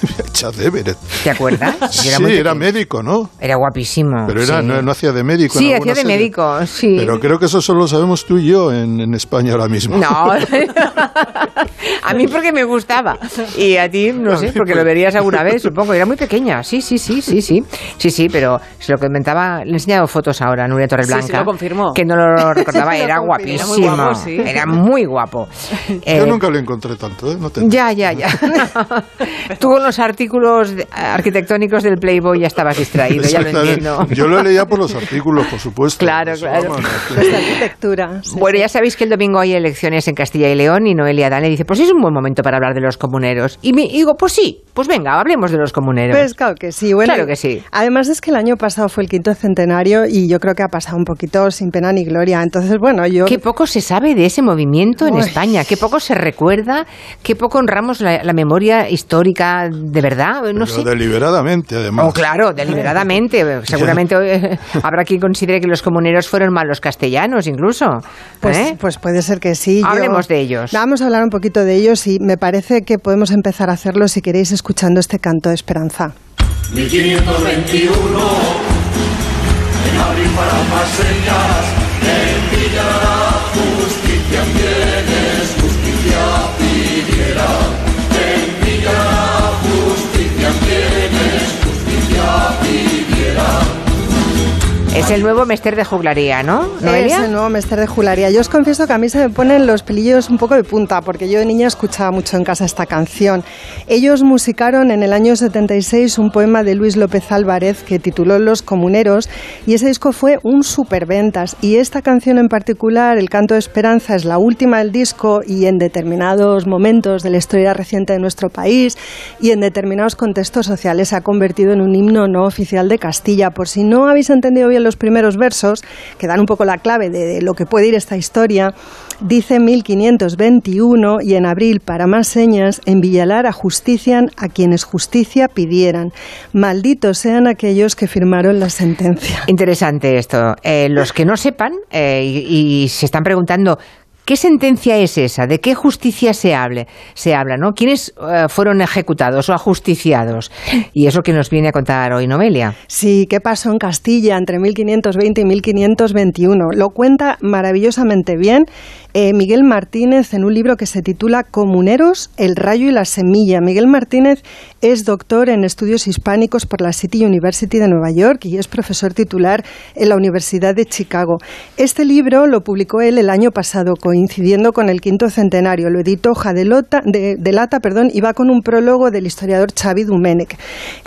¿Te acuerdas? [LAUGHS] sí, era médico, ¿no? Era guapísimo. Pero era, no, hacía de médico. Sí, hacía de médico, sí. Pero creo que eso solo sabemos tú y yo en, España ahora mismo. No, [LAUGHS] a mí porque me gustaba. Y a ti, no sé, porque lo verías alguna vez, supongo. Era muy pequeña, sí, sí, sí, sí, sí. Sí, sí, pero se lo comentaba, le he enseñado fotos ahora a Nuria Torreblanca. Sí, lo confirmó. Que no lo recordaba, era guapísimo. Era muy guapo, sí. Era muy guapo. Yo eh, nunca lo encontré tanto, ¿eh? ya, ya, ya. [LAUGHS] [LAUGHS] Tú con los artículos arquitectónicos del Playboy ya estabas distraído, ya lo entiendo. Yo lo leía por los [LAUGHS] artículos, por supuesto. Claro, claro. arquitectura. bueno, ya sabéis que el domingo hay elecciones en Castilla y León y Noelia Dane dice, pues es un buen momento para hablar de los comuneros. Y, me, digo, pues sí, pues venga, hablemos de los comuneros. Pues claro que sí. Bueno, claro que sí. Además es que el año pasado fue el quinto centenario y yo creo que ha pasado un poquito sin pena ni gloria. Entonces, bueno, yo... Qué poco se sabe de ese movimiento en España, qué poco se recuerda, qué poco honramos la, memoria histórica de verdad. No sé. Deliberadamente, además. Oh, claro, deliberadamente. [LAUGHS] Seguramente eh, habrá quien considere que los comuneros fueron malos castellanos, incluso. Pues, ¿eh? pues puede ser que sí. Hablemos de ellos. Vamos a hablar un poquito de ellos y me parece que podemos empezar a hacerlo si queréis escuchando este canto de esperanza. 1521, en abril para más Es el nuevo Mester de Juglaría, ¿no? Es el nuevo Mester de Juglaría. Yo os confieso que a mí se me ponen los pelillos un poco de punta, porque yo de niña escuchaba mucho en casa esta canción. Ellos musicaron en el año 76 un poema de Luis López Álvarez que tituló Los Comuneros, y ese disco fue un superventas. Y esta canción en particular, El Canto de Esperanza, es la última del disco y en determinados momentos de la historia reciente de nuestro país y en determinados contextos sociales se ha convertido en un himno no oficial de Castilla. Por si no habéis entendido bien los primeros versos, que dan un poco la clave de, lo que puede ir esta historia, dice 1521 y en abril, para más señas, en Villalar ajustician a quienes justicia pidieran. Malditos sean aquellos que firmaron la sentencia. Interesante esto. Eh, los que no sepan eh, y se están preguntando ¿Qué sentencia es esa? ¿De qué justicia se, hable, se habla? ¿no? ¿Quiénes eh, fueron ejecutados o ajusticiados? Y eso que nos viene a contar hoy Novelia. Sí, ¿qué pasó en Castilla entre 1520 y 1521? Lo cuenta maravillosamente bien eh, Miguel Martínez en un libro que se titula Comuneros, el rayo y la semilla. Miguel Martínez es doctor en estudios hispánicos por la City University de Nueva York y es profesor titular en la Universidad de Chicago. Este libro lo publicó él el año pasado, coincidiendo con el quinto centenario. Lo editó Hoja de, Lata perdón, y va con un prólogo del historiador Xavi. Bueno,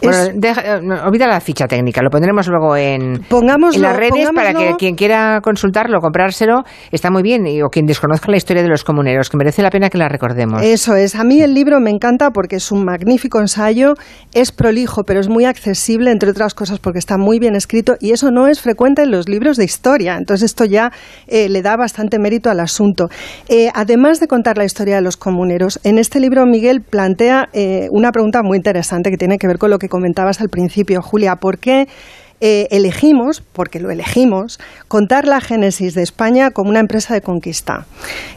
eh, olvida la ficha técnica, lo pondremos luego en, en las redes para que quien quiera consultarlo, comprárselo, está muy bien, o quien conozca la historia de los comuneros, que merece la pena que la recordemos. Eso es. A mí el libro me encanta porque es un magnífico ensayo, es prolijo, pero es muy accesible, entre otras cosas, porque está muy bien escrito y eso no es frecuente en los libros de historia. Entonces esto ya eh, le da bastante mérito al asunto. Eh, además de contar la historia de los comuneros, en este libro Miguel plantea eh, una pregunta muy interesante que tiene que ver con lo que comentabas al principio, Julia. ¿Por qué? Eh, elegimos, porque lo elegimos, contar la génesis de España como una empresa de conquista.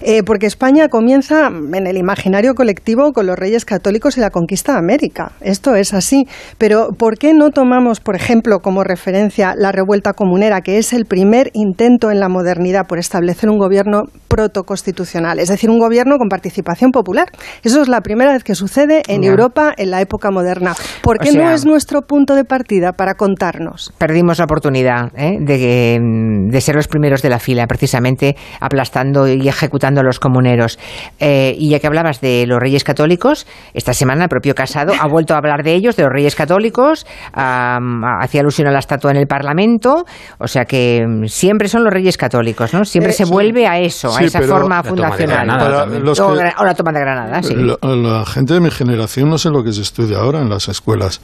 Eh, porque España comienza en el imaginario colectivo con los reyes católicos y la conquista de América. Esto es así. Pero ¿por qué no tomamos, por ejemplo, como referencia la revuelta comunera, que es el primer intento en la modernidad por establecer un gobierno protoconstitucional, es decir, un gobierno con participación popular? Eso es la primera vez que sucede en Europa en la época moderna. ¿Por qué no es nuestro punto de partida para contarnos? Perdimos la oportunidad ¿eh? de, ser los primeros de la fila, precisamente aplastando y ejecutando a los comuneros. Eh, y ya que hablabas de los reyes católicos, esta semana el propio Casado ha vuelto a hablar de ellos, de los reyes católicos, hacía alusión a la estatua en el Parlamento, o sea que mm, siempre son los reyes católicos, ¿no? Siempre eh, se vuelve a eso, a esa forma fundacional. o, la toma de Granada, sí. la gente de mi generación no sé lo que se estudia ahora en las escuelas.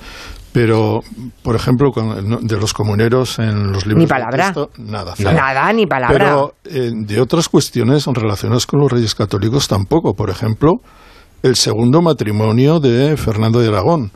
Pero, por ejemplo, de los comuneros en los libros ni palabra. nada. Nada, ni palabra. Pero eh, de otras cuestiones relacionadas con los reyes católicos tampoco. Por ejemplo, el segundo matrimonio de Fernando de Aragón,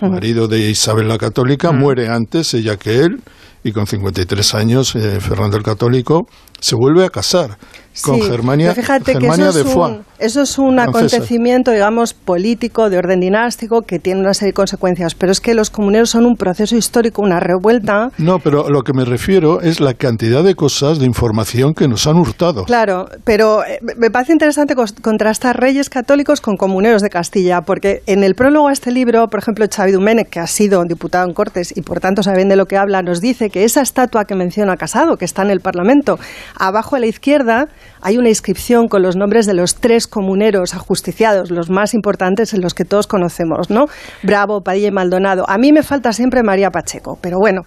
marido de Isabel la Católica, muere antes ella que él, y con 53 años eh, Fernando el Católico se vuelve a casar con Germania, fíjate que eso es un, eso es un acontecimiento, digamos, político, de orden dinástico, que tiene una serie de consecuencias. Pero es que los comuneros son un proceso histórico, una revuelta. No, pero lo que me refiero es la cantidad de cosas, de información que nos han hurtado. Claro, pero eh, me parece interesante contrastar reyes católicos con comuneros de Castilla, porque en el prólogo a este libro, por ejemplo, Xavi Domènech, que ha sido diputado en Cortes y por tanto saben de lo que habla, nos dice que esa estatua que menciona Casado, que está en el Parlamento, abajo a la izquierda, hay una inscripción con los nombres de los tres comuneros ajusticiados, los más importantes en los que todos conocemos, ¿no? Bravo, Padilla y Maldonado. A mí me falta siempre María Pacheco, pero bueno.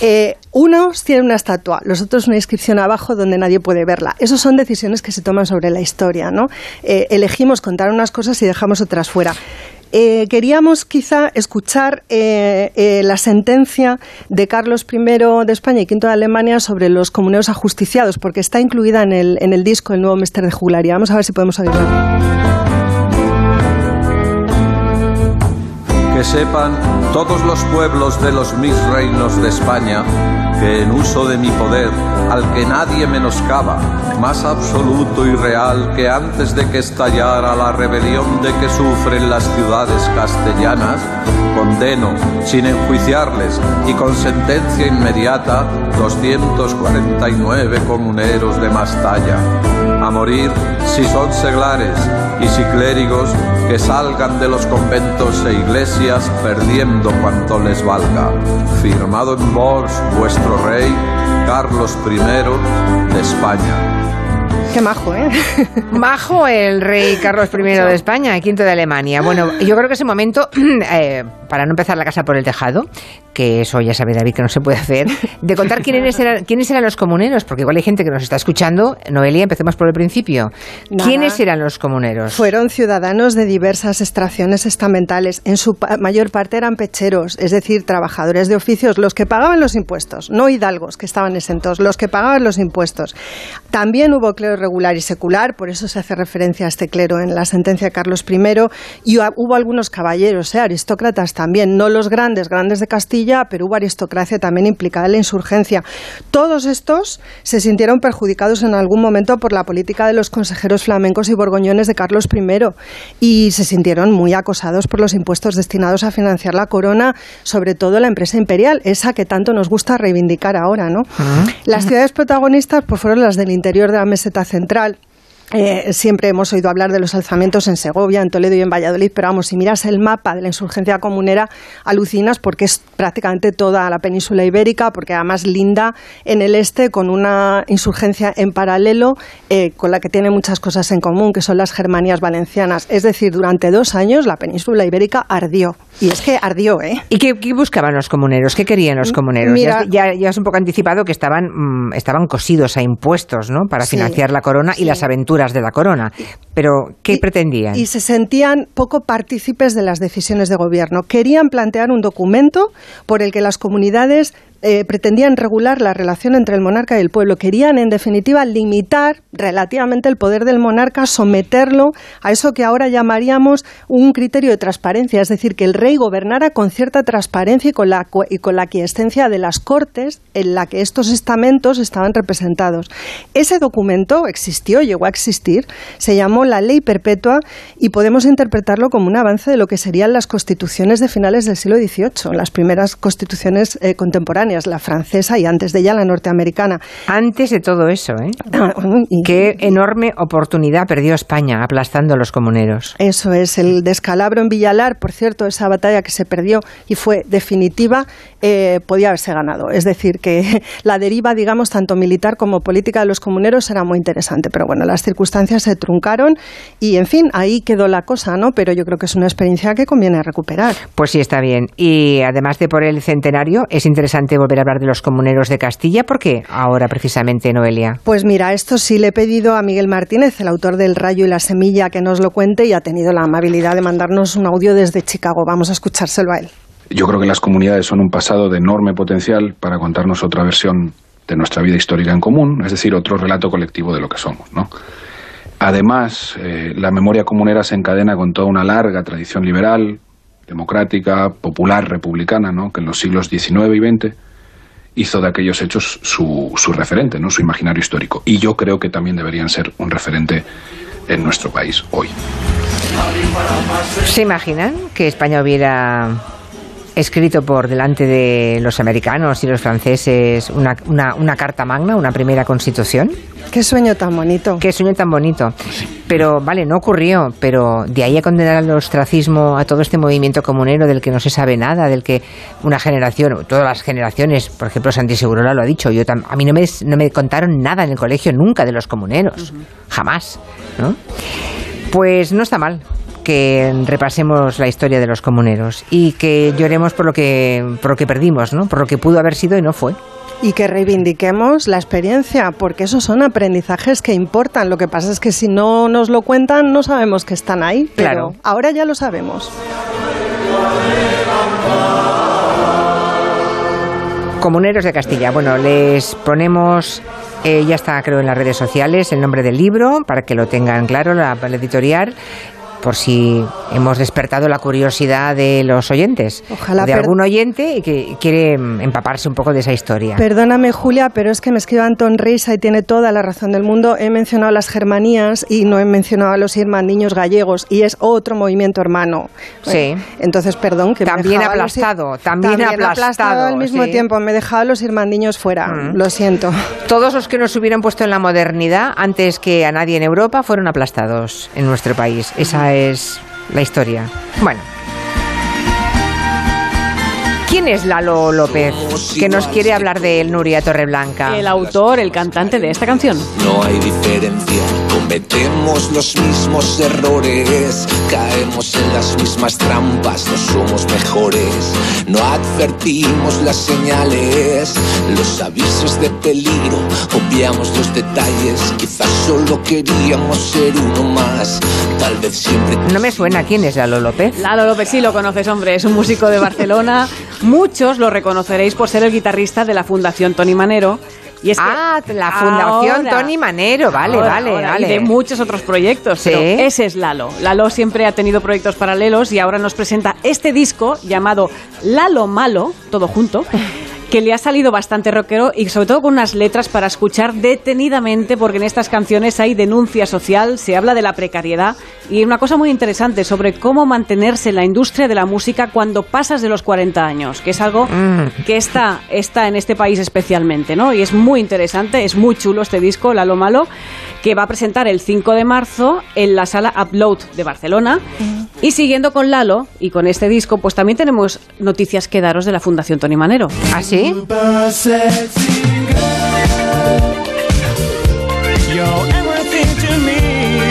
Eh, unos tienen una estatua, los otros una inscripción abajo donde nadie puede verla. Esas son decisiones que se toman sobre la historia, ¿no? Eh, elegimos contar unas cosas y dejamos otras fuera. Eh, queríamos quizá escuchar eh, eh, la sentencia de Carlos I de España y V de Alemania sobre los comuneros ajusticiados, porque está incluida en el, en el disco El nuevo Mester de Jugularia. Vamos a ver si podemos oírla. Que sepan todos los pueblos de los mis reinos de España que en uso de mi poder, al que nadie menoscaba, más absoluto y real que antes de que estallara la rebelión de que sufren las ciudades castellanas, condeno, sin enjuiciarles y con sentencia inmediata, 249 comuneros de más talla, a morir si son seglares y si clérigos que salgan de los conventos e iglesias perdiendo cuanto les valga. Firmado en vos, vuestro rey, Carlos I de España. Qué majo, ¿eh? [LAUGHS] Majo el rey Carlos I de España, quinto de Alemania. Bueno, yo creo que ese momento, [CLEARS THROAT] eh, para no empezar la casa por el tejado, que eso ya sabe David que no se puede hacer, de contar quiénes eran, quiénes eran los comuneros, porque igual hay gente que nos está escuchando. Noelia, empecemos por el principio. ¿Quiénes eran los comuneros? Fueron ciudadanos de diversas extracciones estamentales. En su mayor parte eran pecheros, es decir, trabajadores de oficios, los que pagaban los impuestos, no hidalgos que estaban exentos, los que pagaban los impuestos. También hubo clero regular y secular, por eso se hace referencia a este clero en la sentencia de Carlos I, y hubo algunos caballeros, ¿eh? aristócratas también, no los grandes, grandes de Castilla, pero hubo aristocracia también implicada en la insurgencia. Todos estos se sintieron perjudicados en algún momento por la política de los consejeros flamencos y borgoñones de Carlos I y se sintieron muy acosados por los impuestos destinados a financiar la corona, sobre todo la empresa imperial, esa que tanto nos gusta reivindicar ahora, ¿no? Las ciudades protagonistas pues, fueron las del interior de la meseta central. Eh, siempre hemos oído hablar de los alzamientos en Segovia, en Toledo y en Valladolid, pero vamos, si miras el mapa de la insurgencia comunera, alucinas porque es prácticamente toda la península ibérica, porque además linda en el este con una insurgencia en paralelo eh, con la que tiene muchas cosas en común, que son las Germanías valencianas. Es decir, durante dos años la península ibérica ardió. Y es que ardió, ¿eh? ¿Y qué, buscaban los comuneros? ¿Qué querían los comuneros? ya, ya, has un poco anticipado que estaban, mm, estaban cosidos a impuestos, ¿no? Para financiar la corona y las aventuras de la corona. Pero, ¿qué pretendían? Y se sentían poco partícipes de las decisiones de gobierno. Querían plantear un documento por el que las comunidades eh, pretendían regular la relación entre el monarca y el pueblo. Querían, en definitiva, limitar relativamente el poder del monarca, someterlo a eso que ahora llamaríamos un criterio de transparencia, es decir, que el rey gobernara con cierta transparencia y con la, y con la quiescencia de las cortes en la que estos estamentos estaban representados. Ese documento existió, llegó a existir, se llamó la Ley Perpetua y podemos interpretarlo como un avance de lo que serían las constituciones de finales del siglo XVIII, las primeras constituciones eh, contemporáneas, la francesa y antes de ella la norteamericana. Antes de todo eso, ¿eh? Ah, Qué enorme oportunidad perdió España aplastando a los comuneros. Eso es, el descalabro en Villalar, por cierto, esa batalla que se perdió y fue definitiva, eh, podía haberse ganado. Es decir, que [LAUGHS] la deriva, digamos, tanto militar como política de los comuneros era muy interesante. Pero bueno, las circunstancias se truncaron y, en fin, ahí quedó la cosa, ¿no? Pero yo creo que es una experiencia que conviene recuperar. Pues sí, está bien. Y además de por el centenario, es interesante volver a hablar de los comuneros de Castilla. ¿Por qué ahora precisamente, Noelia? Pues mira, esto sí le he pedido a Miguel Martínez, el autor del Rayo y la Semilla, que nos lo cuente y ha tenido la amabilidad de mandarnos un audio desde Chicago. Vamos a escuchárselo a él. Yo creo que las comunidades son un pasado de enorme potencial para contarnos otra versión de nuestra vida histórica en común, es decir, otro relato colectivo de lo que somos, ¿no? Además, eh, la memoria comunera se encadena con toda una larga tradición liberal, democrática, popular, republicana, ¿no? que en los siglos XIX y XX hizo de aquellos hechos su, su referente, ¿no? su imaginario histórico. Y yo creo que también deberían ser un referente en nuestro país hoy. ¿Se imaginan que España hubiera escrito por delante de los americanos y los franceses una, una, carta magna, una primera constitución. Qué sueño tan bonito. Qué sueño tan bonito. Pero, vale, no ocurrió, pero de ahí a condenar al ostracismo a todo este movimiento comunero del que no se sabe nada, del que una generación, todas las generaciones, por ejemplo, Santi Segurola lo ha dicho, yo a mí no me, no me contaron nada en el colegio nunca de los comuneros, jamás, ¿no? Pues no está mal, que repasemos la historia de los comuneros y que lloremos por lo que, por lo que perdimos, ¿no? por lo que pudo haber sido y no fue. Y que reivindiquemos la experiencia, porque esos son aprendizajes que importan. Lo que pasa es que si no nos lo cuentan, no sabemos que están ahí. Pero claro. Ahora ya lo sabemos. Comuneros de Castilla. Bueno, les ponemos eh, ya está, creo, en las redes sociales el nombre del libro para que lo tengan claro, la, la editorial por si hemos despertado la curiosidad de los oyentes, Ojalá de algún oyente que quiere empaparse un poco de esa historia. Perdóname, Julia, pero es que me escribe Anton Reisa y tiene toda la razón del mundo. He mencionado las germanías y no he mencionado a los niños gallegos y es otro movimiento hermano. Sí. Entonces, perdón, que también me aplastado, también, también aplastado, al mismo tiempo. Me he dejado a los niños fuera. Mm. Lo siento. Todos los que nos hubieran puesto en la modernidad antes que a nadie en Europa fueron aplastados en nuestro país. Esa es la historia. Bueno. ¿Quién es Lalo López? Que nos quiere hablar de él, Nuria Torreblanca. El autor, el cantante de esta canción. No hay diferencia, cometemos los mismos errores, caemos en las mismas trampas, no somos mejores, no advertimos las señales, los avisos de peligro, obviamos los detalles, quizás solo queríamos ser uno más, tal vez siempre... No me suena, ¿quién es Lalo López? Lalo López sí lo conoces, hombre, es un músico de Barcelona Muchos lo reconoceréis por ser el guitarrista de la Fundación Tony Manero. Y es ah, la Fundación Tony Manero, vale, vale, vale. Y de muchos otros proyectos, ¿Sí? ese es Lalo. Lalo siempre ha tenido proyectos paralelos y ahora nos presenta este disco llamado Lalo Malo, todo junto, que le ha salido bastante rockero y sobre todo con unas letras para escuchar detenidamente, porque en estas canciones hay denuncia social, se habla de la precariedad y una cosa muy interesante sobre cómo mantenerse en la industria de la música cuando pasas de los 40 años, que es algo mm. que está, está en este país especialmente, ¿no? Y es muy interesante, es muy chulo este disco, Lalo Malo, que va a presentar el 5 de marzo en la sala Upload de Barcelona. Y siguiendo con Lalo y con este disco, pues también tenemos noticias que daros de la Fundación Tony Manero. ¿Ah, sí?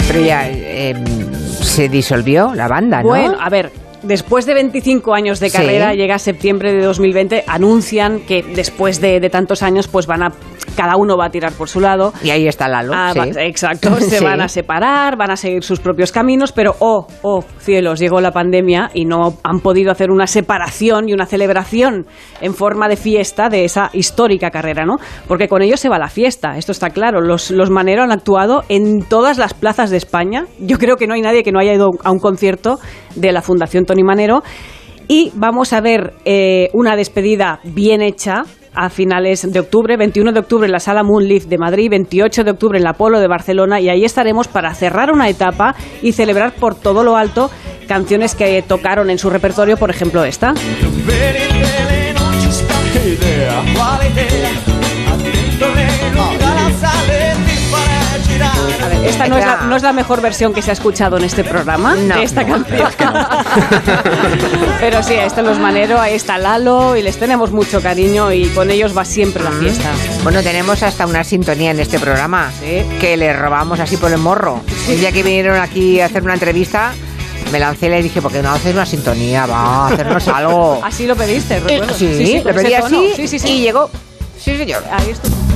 Pero ya em, se disolvió la banda, ¿no? Bueno, a ver, después de 25 años de carrera, llega septiembre de 2020, anuncian que después de, tantos años pues van a cada uno va a tirar por su lado. Y ahí está Lalo. Ah, exacto, [LAUGHS] se van a separar, van a seguir sus propios caminos, pero oh, oh, cielos, llegó la pandemia y no han podido hacer una separación y una celebración en forma de fiesta de esa histórica carrera, ¿no? Porque con ellos se va la fiesta, esto está claro. Los, los Manero han actuado en todas las plazas de España. Yo creo que no hay nadie que no haya ido a un concierto de la Fundación Tony Manero. Y vamos a ver eh, una despedida bien hecha a finales de octubre, 21 de octubre en la Sala Moonleaf de Madrid, 28 de octubre en la Polo de Barcelona y ahí estaremos para cerrar una etapa y celebrar por todo lo alto canciones que tocaron en su repertorio, por ejemplo esta. Esta no es, la, no es, la, mejor versión que se ha escuchado en este programa de esta canción. [LAUGHS] Pero sí, ahí están los Manero, ahí está Lalo y les tenemos mucho cariño y con ellos va siempre la fiesta. Bueno, tenemos hasta una sintonía en este programa que le robamos así por el morro. El día que vinieron aquí a hacer una entrevista, me lancé y le dije, ¿por qué no haces una sintonía? Va a hacernos algo. [LAUGHS] Así lo pediste, recuerdo. Sí, sí, lo pedí así y llegó. Sí, señor. Ahí estuvo.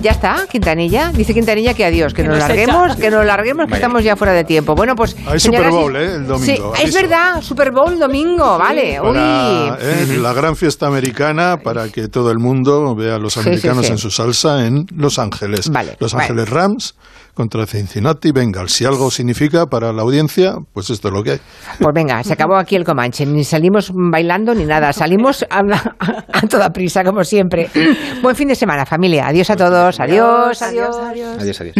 Ya está, Quintanilla. Dice Quintanilla que adiós, que, nos, larguemos, que nos larguemos, que estamos ya fuera de tiempo. Bueno, pues. Hay Super Bowl, ¿eh? El domingo. Sí, es verdad, Super Bowl domingo, vale. ¿eh? La gran fiesta americana para que todo el mundo vea a los americanos en su salsa en Los Ángeles. Vale, los Ángeles Rams contra Cincinnati Bengals. Si algo significa para la audiencia, pues esto es lo que hay. Pues venga, se acabó aquí el Comanche. Ni salimos bailando ni nada. Salimos a, toda prisa, como siempre. Buen fin de semana, familia. Adiós a todos. Adiós, adiós, adiós. adiós. adiós.